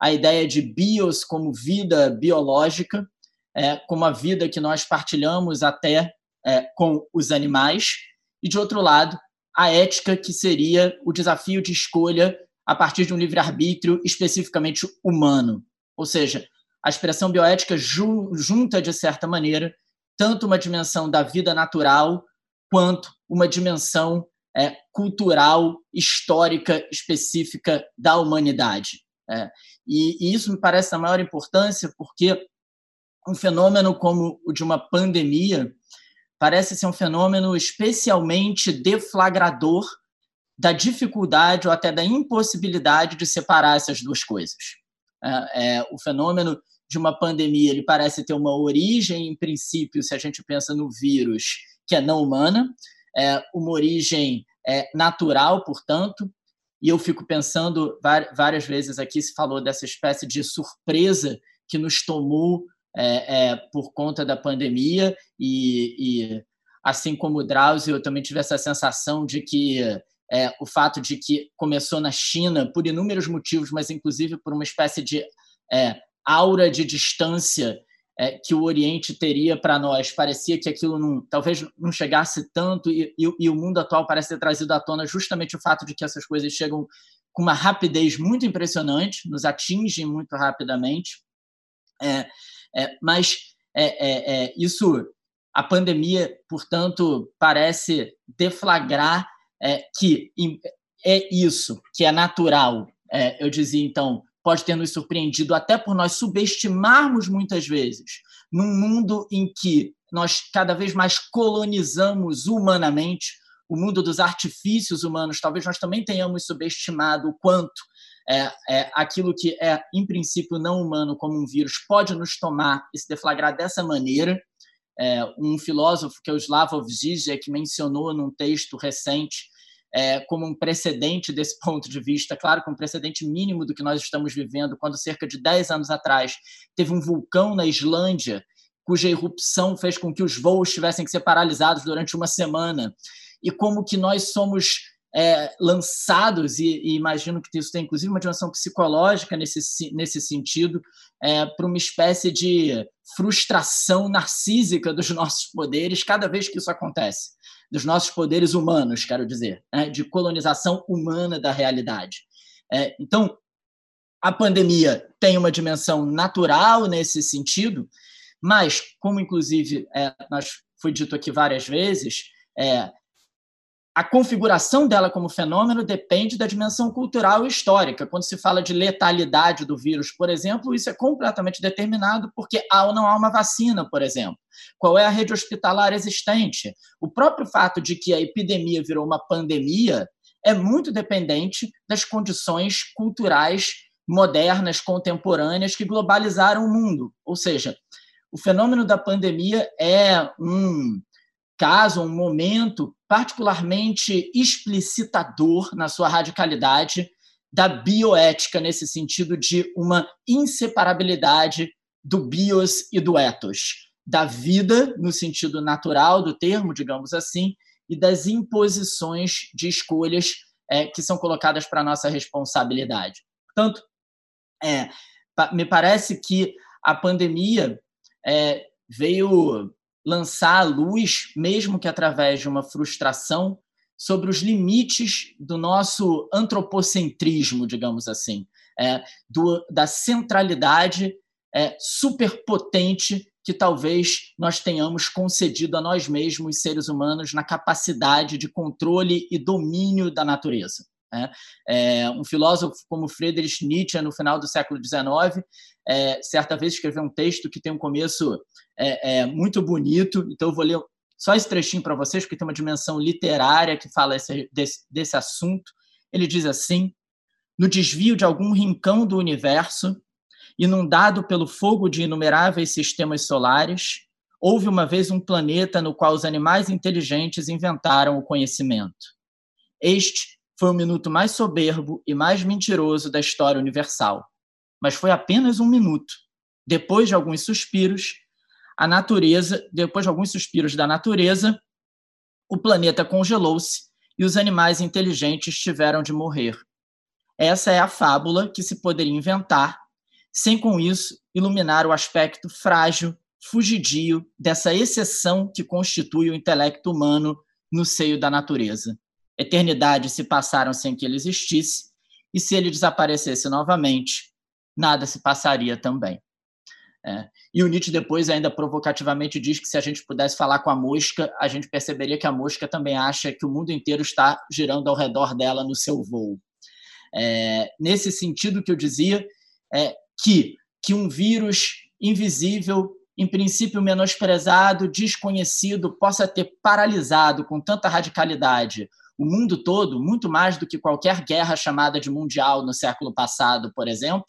[SPEAKER 9] A ideia de bios como vida biológica, é, como a vida que nós partilhamos até é, com os animais, e, de outro lado, a ética, que seria o desafio de escolha a partir de um livre-arbítrio especificamente humano. Ou seja, a expressão bioética junta, de certa maneira, tanto uma dimensão da vida natural quanto uma dimensão é, cultural, histórica, específica da humanidade. É. E, e, isso me parece da maior importância porque um fenômeno como o de uma pandemia parece ser um fenômeno especialmente deflagrador da dificuldade ou até da impossibilidade de separar essas duas coisas. É, é, o fenômeno de uma pandemia ele parece ter uma origem, em princípio, se a gente pensa no vírus, que é não humana, é, uma origem é, natural, portanto, e eu fico pensando várias vezes aqui se falou dessa espécie de surpresa que nos tomou é, é, por conta da pandemia. E, e, assim como o Drauzio, eu também tive essa sensação de que é, o fato de que começou na China por inúmeros motivos, mas inclusive por uma espécie de é, aura de distância é, que o Oriente teria para nós. Parecia que aquilo não, talvez não chegasse tanto, e, e, e, o mundo atual parece ter trazido à tona justamente o fato de que essas coisas chegam com uma rapidez muito impressionante, nos atingem muito rapidamente. É, é, mas é, isso, a pandemia, portanto, parece deflagrar que é isso, que é natural. eu dizia, então, pode ter nos surpreendido até por nós subestimarmos muitas vezes, num mundo em que nós cada vez mais colonizamos humanamente o mundo dos artifícios humanos, talvez nós também tenhamos subestimado o quanto é, é, aquilo que é, em princípio, não humano, como um vírus, pode nos tomar e se deflagrar dessa maneira. É, um filósofo, que é o Slavoj Žižek, mencionou num texto recente é, como um precedente desse (laughs) ponto de vista, claro que um precedente mínimo do que nós estamos vivendo, quando cerca de 10 anos atrás teve um vulcão na Islândia, cuja erupção fez com que os voos tivessem que ser paralisados durante uma semana, e como que nós somos é, lançados, e, e, imagino que isso tem inclusive uma dimensão psicológica nesse, nesse sentido, é, para uma espécie de frustração narcísica dos nossos poderes cada vez que isso acontece dos nossos poderes humanos, quero dizer, né, de colonização humana da realidade. É, então, a pandemia tem uma dimensão natural nesse sentido, mas, como inclusive é, nós foi dito aqui várias vezes, é, a configuração dela como fenômeno depende da dimensão cultural e histórica. Quando se fala de letalidade do vírus, por exemplo, isso é completamente determinado porque há ou não há uma vacina, por exemplo. Qual é a rede hospitalar existente? O próprio fato de que a epidemia virou uma pandemia é muito dependente das condições culturais modernas, contemporâneas, que globalizaram o mundo. Ou seja, o fenômeno da pandemia é um caso, um momento particularmente explicitador na sua radicalidade da bioética, nesse sentido de uma inseparabilidade do bios e do ethos, da vida, no sentido natural do termo, digamos assim, e das imposições de escolhas é, que são colocadas para nossa responsabilidade. Portanto, é, me parece que a pandemia é, veio lançar a luz, mesmo que através de uma frustração, sobre os limites do nosso antropocentrismo, digamos assim, é, do, da centralidade é, superpotente que talvez nós tenhamos concedido a nós mesmos, seres humanos, na capacidade de controle e domínio da natureza. Né? É, um filósofo como Friedrich Nietzsche, no final do século XIX, é, certa vez escreveu um texto que tem um começo é, é muito bonito, então eu vou ler só esse trechinho para vocês, porque tem uma dimensão literária que fala esse, desse, desse assunto. Ele diz assim: no desvio de algum rincão do universo, inundado pelo fogo de inumeráveis sistemas solares, houve uma vez um planeta no qual os animais inteligentes inventaram o conhecimento. Este foi o minuto mais soberbo e mais mentiroso da história universal. Mas foi apenas um minuto. Depois de alguns suspiros, a natureza, depois de alguns suspiros da natureza, o planeta congelou-se e os animais inteligentes tiveram de morrer. Essa é a fábula que se poderia inventar, sem com isso iluminar o aspecto frágil, fugidio dessa exceção que constitui o intelecto humano no seio da natureza eternidades se passaram sem que ele existisse, e se ele desaparecesse novamente, nada se passaria também. É. E o Nietzsche depois ainda provocativamente diz que se a gente pudesse falar com a mosca, a gente perceberia que a mosca também acha que o mundo inteiro está girando ao redor dela no seu voo. É, nesse sentido que eu dizia, é, que, que um vírus invisível, em princípio menosprezado, desconhecido, possa ter paralisado com tanta radicalidade o mundo todo, muito mais do que qualquer guerra chamada de mundial no século passado, por exemplo,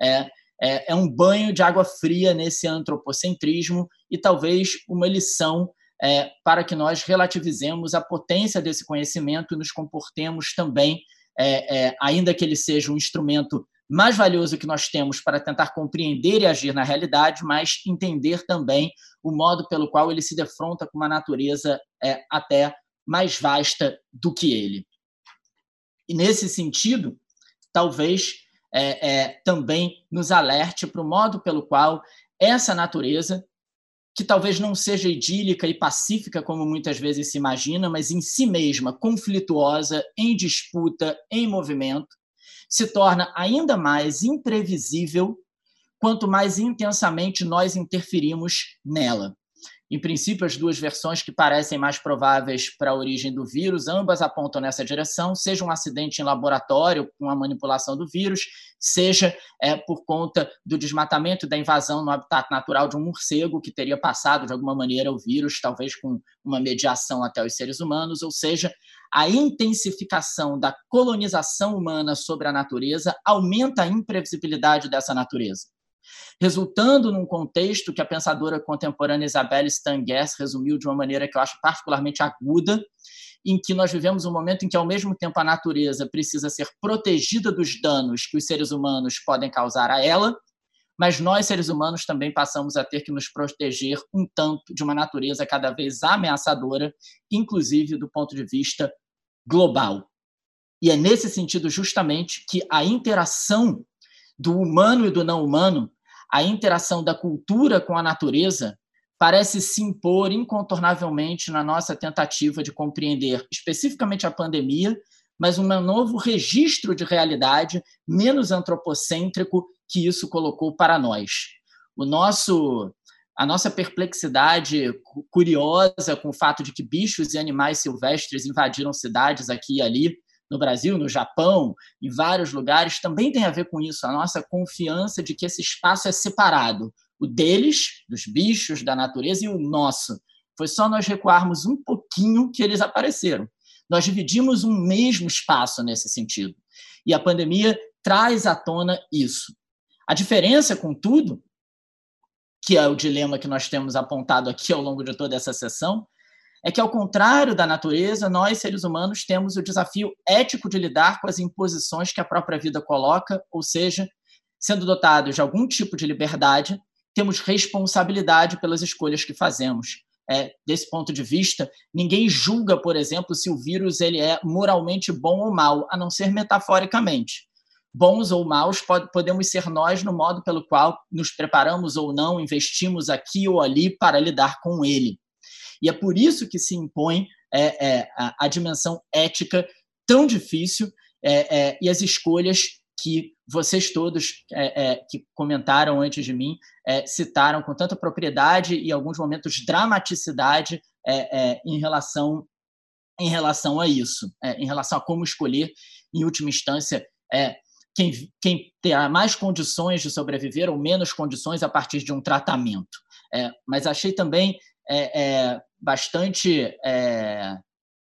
[SPEAKER 9] é, é, é um banho de água fria nesse antropocentrismo e talvez uma lição é, para que nós relativizemos a potência desse conhecimento e nos comportemos também, é, é, ainda que ele seja um instrumento mais valioso que nós temos para tentar compreender e agir na realidade, mas entender também o modo pelo qual ele se defronta com uma natureza é, até mais vasta do que ele. E nesse sentido, talvez é, é, também nos alerte para o modo pelo qual essa natureza, que talvez não seja idílica e pacífica como muitas vezes se imagina, mas em si mesma conflituosa, em disputa, em movimento, se torna ainda mais imprevisível quanto mais intensamente nós interferimos nela. Em princípio, as duas versões que parecem mais prováveis para a origem do vírus, ambas apontam nessa direção, seja um acidente em laboratório com a manipulação do vírus, seja é, por conta do desmatamento da invasão no habitat natural de um morcego que teria passado de alguma maneira o vírus, talvez com uma mediação até os seres humanos, ou seja, a intensificação da colonização humana sobre a natureza aumenta a imprevisibilidade dessa natureza resultando num contexto que a pensadora contemporânea Isabelle Stangers resumiu de uma maneira que eu acho particularmente aguda, em que nós vivemos um momento em que, ao mesmo tempo, a natureza precisa ser protegida dos danos que os seres humanos podem causar a ela, mas nós, seres humanos, também passamos a ter que nos proteger um tanto de uma natureza cada vez ameaçadora, inclusive do ponto de vista global. E é nesse sentido, justamente, que a interação do humano e do não humano a interação da cultura com a natureza parece se impor incontornavelmente na nossa tentativa de compreender especificamente a pandemia, mas um novo registro de realidade menos antropocêntrico que isso colocou para nós. O nosso a nossa perplexidade curiosa com o fato de que bichos e animais silvestres invadiram cidades aqui e ali no Brasil, no Japão, em vários lugares, também tem a ver com isso, a nossa confiança de que esse espaço é separado, o deles, dos bichos, da natureza, e o nosso. Foi só nós recuarmos um pouquinho que eles apareceram. Nós dividimos um mesmo espaço nesse sentido. E a pandemia traz à tona isso. A diferença, contudo, que é o dilema que nós temos apontado aqui ao longo de toda essa sessão, é que, ao contrário da natureza, nós, seres humanos, temos o desafio ético de lidar com as imposições que a própria vida coloca, ou seja, sendo dotados de algum tipo de liberdade, temos responsabilidade pelas escolhas que fazemos. É, desse ponto de vista, ninguém julga, por exemplo, se o vírus ele é moralmente bom ou mal, a não ser metaforicamente. Bons ou maus podemos ser nós no modo pelo qual nos preparamos ou não, investimos aqui ou ali para lidar com ele. E é por isso que se impõe é, é, a, a, dimensão ética tão difícil é, é e as escolhas que vocês todos é, é, que comentaram antes de mim citaram com tanta propriedade e, alguns momentos, dramaticidade em relação em relação a isso, em relação a como escolher, em última instância, quem, quem terá mais condições de sobreviver ou menos condições a partir de um tratamento. mas achei também é, é bastante, é,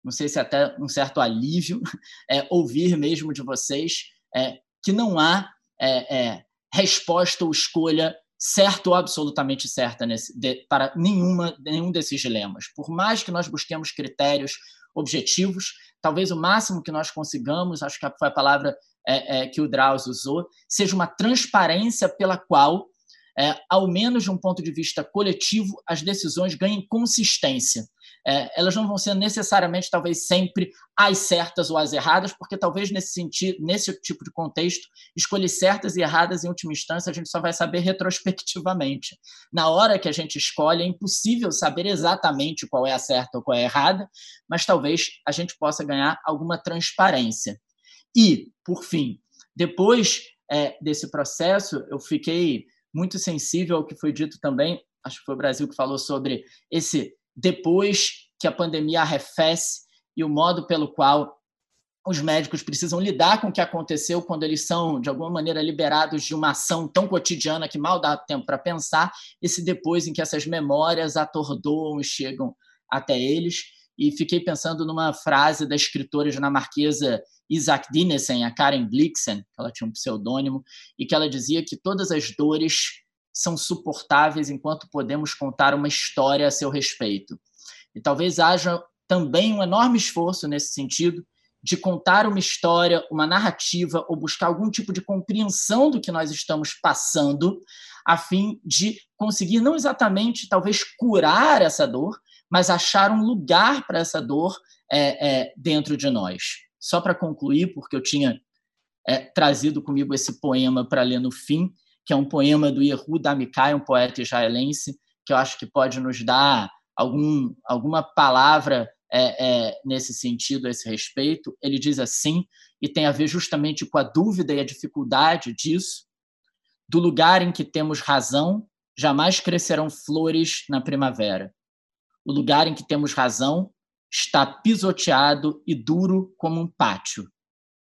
[SPEAKER 9] não sei se até um certo alívio, (laughs) é, ouvir mesmo de vocês é, que não há é, é, resposta ou escolha certa ou absolutamente certa nesse, de, para nenhuma, nenhum desses dilemas. Por mais que nós busquemos critérios objetivos, talvez o máximo que nós consigamos, acho que foi a palavra é, é, que o Drauzio usou, seja uma transparência pela qual é, ao menos de um ponto de vista coletivo, as decisões ganhem consistência. É, elas não vão ser necessariamente, talvez sempre, as certas ou as erradas, porque talvez nesse sentido, nesse tipo de contexto, escolhas certas e erradas, em última instância, a gente só vai saber (laughs) retrospectivamente. Na hora que a gente escolhe, é impossível saber exatamente qual é a certa ou qual é a errada, mas talvez a gente possa ganhar alguma transparência. E, por fim, depois é, desse processo, eu fiquei muito sensível ao que foi dito também, acho que foi o Brasil que falou sobre esse depois que a pandemia arrefece e o modo pelo qual os médicos precisam lidar com o que aconteceu quando eles são, de alguma maneira, liberados de uma ação tão cotidiana que mal dá tempo para pensar, esse depois em que essas memórias atordoam e chegam até eles. E fiquei pensando numa frase da escritora dinamarquesa Isaac Dinesen, a Karen Blixen, que ela tinha um pseudônimo, e que ela dizia que todas as dores são suportáveis enquanto podemos contar uma história a seu respeito. E talvez haja também um enorme esforço nesse sentido de contar uma história, uma narrativa ou buscar algum tipo de compreensão do que nós estamos passando, a fim de conseguir não exatamente talvez curar essa dor, mas achar um lugar para essa dor é, é, dentro de nós. Só para concluir, porque eu tinha é, trazido comigo esse poema para ler no fim, que é um poema do Yehud Amikai, um poeta israelense, que eu acho que pode nos dar algum, alguma palavra é, é, nesse sentido, a esse respeito. Ele diz assim, e tem a ver justamente com a dúvida e a dificuldade disso, do lugar em que temos razão, jamais crescerão flores na primavera. O lugar em que temos razão está pisoteado e duro como um pátio.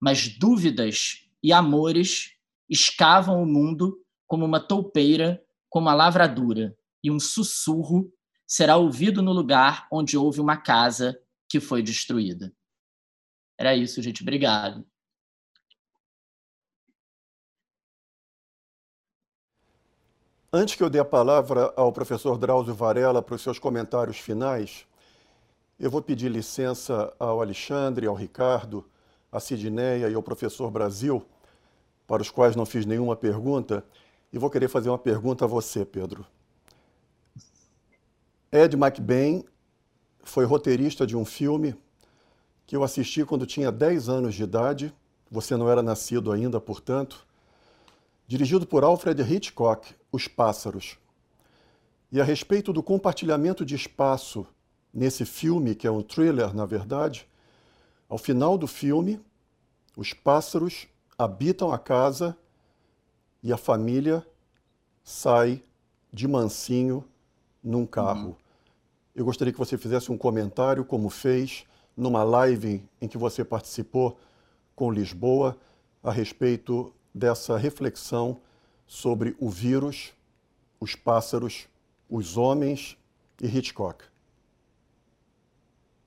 [SPEAKER 9] Mas dúvidas e amores escavam o mundo como uma toupeira, como a lavradura, e um sussurro será ouvido no lugar onde houve uma casa que foi destruída. Era isso, gente. Obrigado.
[SPEAKER 1] Antes que eu dê a palavra ao professor Drauzio Varela para os seus comentários finais, eu vou pedir licença ao Alexandre, ao Ricardo, à Sidneia e ao professor Brasil, para os quais não fiz nenhuma pergunta, e vou querer fazer uma pergunta a você, Pedro. Ed McBain foi roteirista de um filme que eu assisti quando tinha 10 anos de idade, você não era nascido ainda, portanto, dirigido por Alfred Hitchcock, Os Pássaros. E a respeito do compartilhamento de espaço nesse filme, que é um thriller, na verdade, ao final do filme, os pássaros habitam a casa e a família sai de mansinho num carro. Uhum. Eu gostaria que você fizesse um comentário, como fez numa live em que você participou com Lisboa, a respeito dessa reflexão sobre o vírus, os pássaros, os homens e Hitchcock.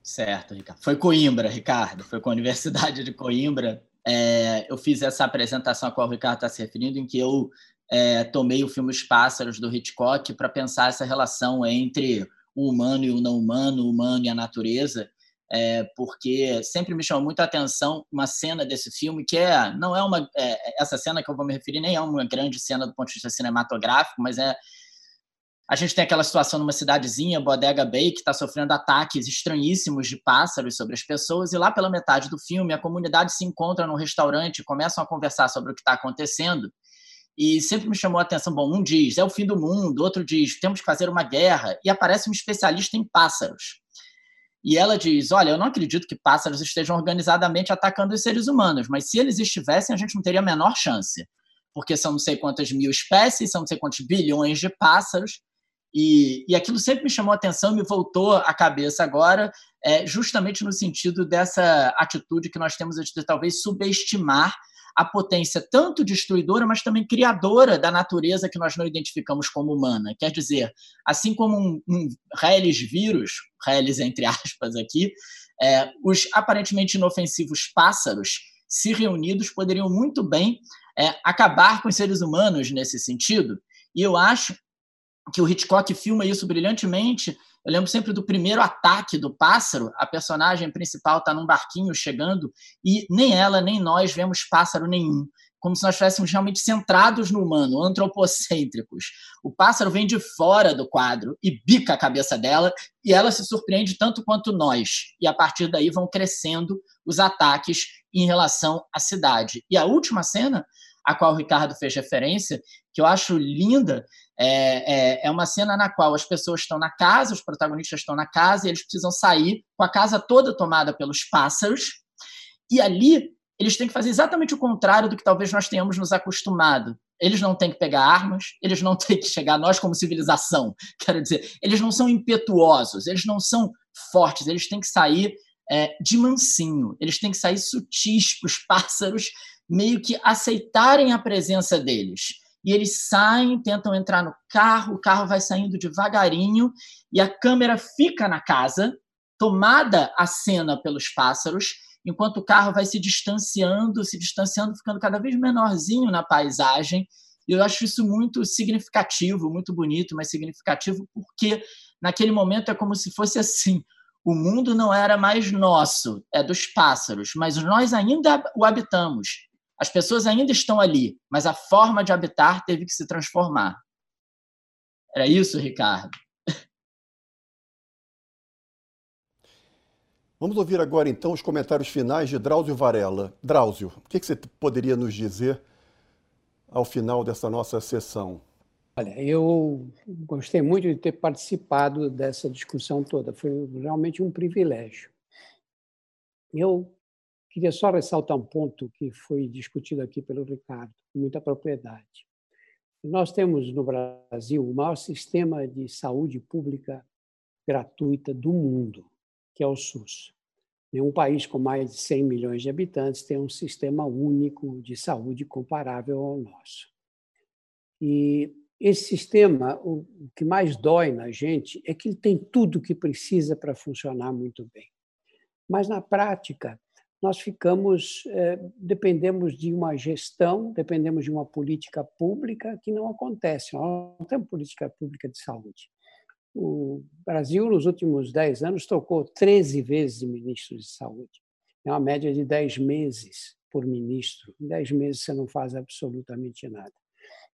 [SPEAKER 9] Certo, Ricardo. Foi Coimbra, Ricardo. Foi com a Universidade de Coimbra é, eu fiz essa apresentação a qual o Ricardo está se referindo, em que eu é, tomei o filme Os Pássaros, do Hitchcock, para pensar essa relação entre o humano e o não humano, o humano e a natureza, é, porque sempre me chamou muito a atenção uma cena desse filme que é não é uma é, essa cena que eu vou me referir nem é uma grande cena do ponto de vista cinematográfico, mas é a gente tem aquela situação numa cidadezinha, Bodega Bay, que está sofrendo ataques estranhíssimos de pássaros sobre as pessoas, e lá pela metade do filme a comunidade se encontra num restaurante, começam a conversar sobre o que está acontecendo, e sempre me chamou a atenção, bom, um diz, é o fim do mundo, outro diz, temos que fazer uma guerra, e aparece um especialista em pássaros. E ela diz, olha, eu não acredito que pássaros estejam organizadamente atacando os seres humanos, mas se eles estivessem, a gente não teria a menor chance, porque são não sei quantas mil espécies, são não sei quantos bilhões de pássaros, e, e aquilo sempre me chamou a atenção me voltou à cabeça agora, é, justamente no sentido dessa atitude que nós temos de talvez subestimar a potência tanto destruidora, mas também criadora da natureza que nós não identificamos como humana. Quer dizer, assim como um, um reles vírus, reles entre (laughs) aspas aqui, é, os aparentemente inofensivos pássaros, se reunidos, poderiam muito bem é, acabar com os seres humanos nesse sentido. E eu acho que o Hitchcock filma isso brilhantemente. Eu lembro sempre do primeiro ataque do pássaro. A personagem principal está num barquinho chegando e nem ela nem nós vemos pássaro nenhum. Como se nós estivéssemos realmente centrados no humano, antropocêntricos. O pássaro vem de fora do quadro e bica a cabeça dela, e ela se surpreende tanto quanto nós. E a partir daí vão crescendo os ataques em relação à cidade. E a última cena a qual o Ricardo fez referência, que eu acho linda, é, é, é, uma cena na qual as pessoas estão na casa, os protagonistas estão na casa e eles precisam sair com a casa toda tomada pelos pássaros. E ali eles têm que fazer exatamente o contrário do que talvez nós tenhamos nos acostumado. Eles não têm que pegar armas, eles não têm que chegar a nós como civilização. (laughs) Quero dizer, eles não são impetuosos, eles não são fortes, eles têm que sair é, de mansinho, eles têm que sair sutis para os pássaros meio que aceitarem a presença deles. E eles saem, tentam entrar no carro, o carro vai saindo devagarinho e a câmera fica na casa, tomada a cena pelos pássaros, enquanto o carro vai se distanciando, se distanciando, ficando cada vez menorzinho na paisagem. E eu acho isso muito significativo, muito bonito, mas significativo porque naquele momento é como se fosse assim: o mundo não era mais nosso, é dos pássaros, mas nós ainda o habitamos. As pessoas ainda estão ali, mas a forma de habitar teve que se transformar. Era isso, Ricardo? (laughs)
[SPEAKER 1] Vamos ouvir agora então os comentários finais de Drauzio Varela. Drauzio, o que você poderia nos dizer ao final dessa nossa sessão?
[SPEAKER 5] Olha, eu gostei muito de ter participado dessa discussão toda, foi realmente um privilégio. Eu queria só ressaltar um ponto que foi discutido aqui pelo Ricardo, com muita propriedade. Nós temos no Brasil o maior sistema de saúde pública gratuita do mundo, que é o SUS. Nenhum país com mais de 100 milhões de habitantes tem um sistema único de saúde comparável ao nosso. E esse sistema, o que mais dói na gente é que ele tem tudo o que precisa para funcionar muito bem. Mas, na prática, nós ficamos, é, dependemos de uma gestão, dependemos de uma política pública que não acontece. Nós não temos política pública de saúde. O Brasil, nos últimos 10 anos, trocou 13 vezes de ministro de saúde. É uma média de 10 meses por ministro. Em 10 meses você não faz absolutamente nada.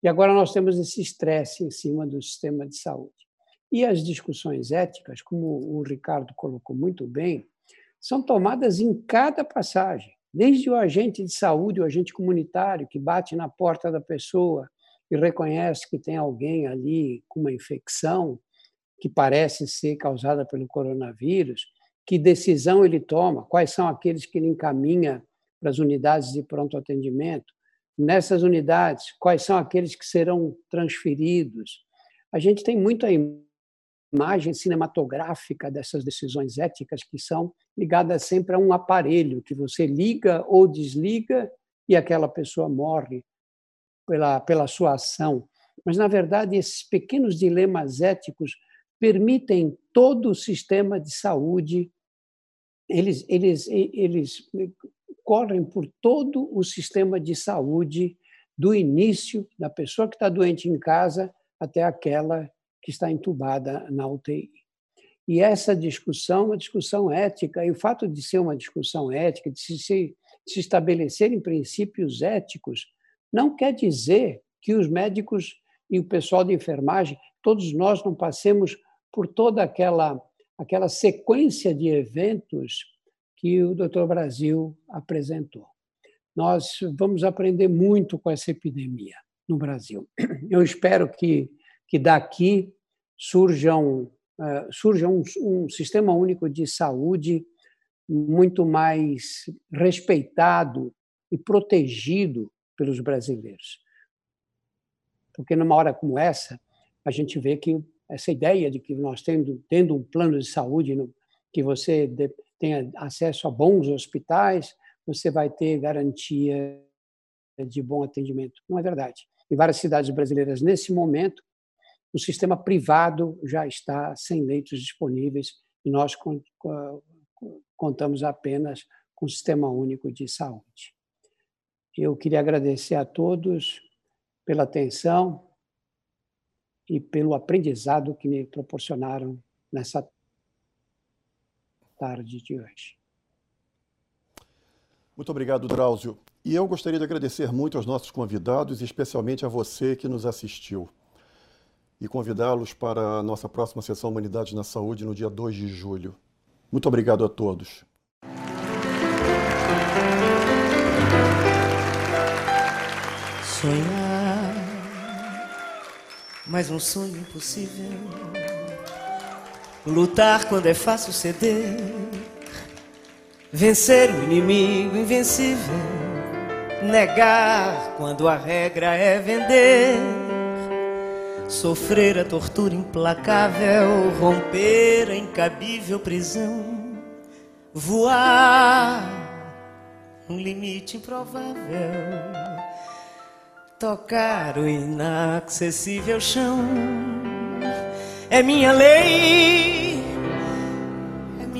[SPEAKER 5] E agora nós temos esse estresse em cima do sistema de saúde. E as discussões éticas, como o Ricardo colocou muito bem, são tomadas em cada passagem, desde o agente de saúde, o agente comunitário que bate na porta da pessoa e reconhece que tem alguém ali com uma infecção que parece ser causada pelo coronavírus, que decisão ele toma, quais são aqueles que ele encaminha para as unidades de pronto atendimento, nessas unidades, quais são aqueles que serão transferidos. A gente tem muita imagem cinematográfica dessas decisões éticas que são ligadas sempre a um aparelho que você liga ou desliga e aquela pessoa morre pela, pela sua ação. Mas, na verdade, esses pequenos dilemas éticos permitem todo o sistema de saúde, eles, eles, eles correm por todo o sistema de saúde, do início da pessoa que está doente em casa até aquela que está entubada na UTI. E essa discussão, uma discussão ética, e o fato de ser uma discussão ética, de se, se estabelecerem princípios éticos, não quer dizer que os médicos e o pessoal de enfermagem, todos nós não passemos por toda aquela, aquela sequência de eventos que o Dr. Brasil apresentou. Nós vamos aprender muito com essa epidemia no Brasil. Eu espero que, que daqui surjam, uh, surja um, um sistema único de saúde muito mais respeitado e protegido pelos brasileiros. Porque numa hora como essa, a gente vê que essa ideia de que nós tendo, tendo um plano de saúde que você tenha acesso a bons hospitais, você vai ter garantia de bom atendimento. Não é verdade. Em várias cidades brasileiras, nesse momento, o sistema privado já está sem leitos disponíveis e nós contamos apenas com o Sistema Único de Saúde. Eu queria agradecer a todos pela atenção e pelo aprendizado que me proporcionaram nessa tarde de hoje.
[SPEAKER 1] Muito obrigado, Drauzio. E eu gostaria de agradecer muito aos nossos convidados, especialmente a você que nos assistiu. E convidá-los para a nossa próxima sessão Humanidade na Saúde no dia 2 de julho. Muito obrigado a todos.
[SPEAKER 10] Sonhar, mas um sonho impossível Lutar quando é fácil ceder, vencer o inimigo invencível, negar quando a regra é vender, sofrer a tortura implacável, romper a incabível prisão, voar um limite improvável, tocar o inacessível chão. É minha lei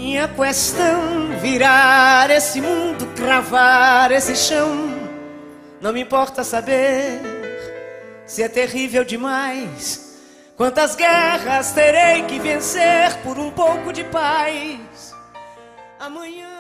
[SPEAKER 10] Minha questão virar esse mundo, cravar esse chão. Não me importa saber se é terrível demais. Quantas guerras terei que vencer por um pouco de paz? Amanhã.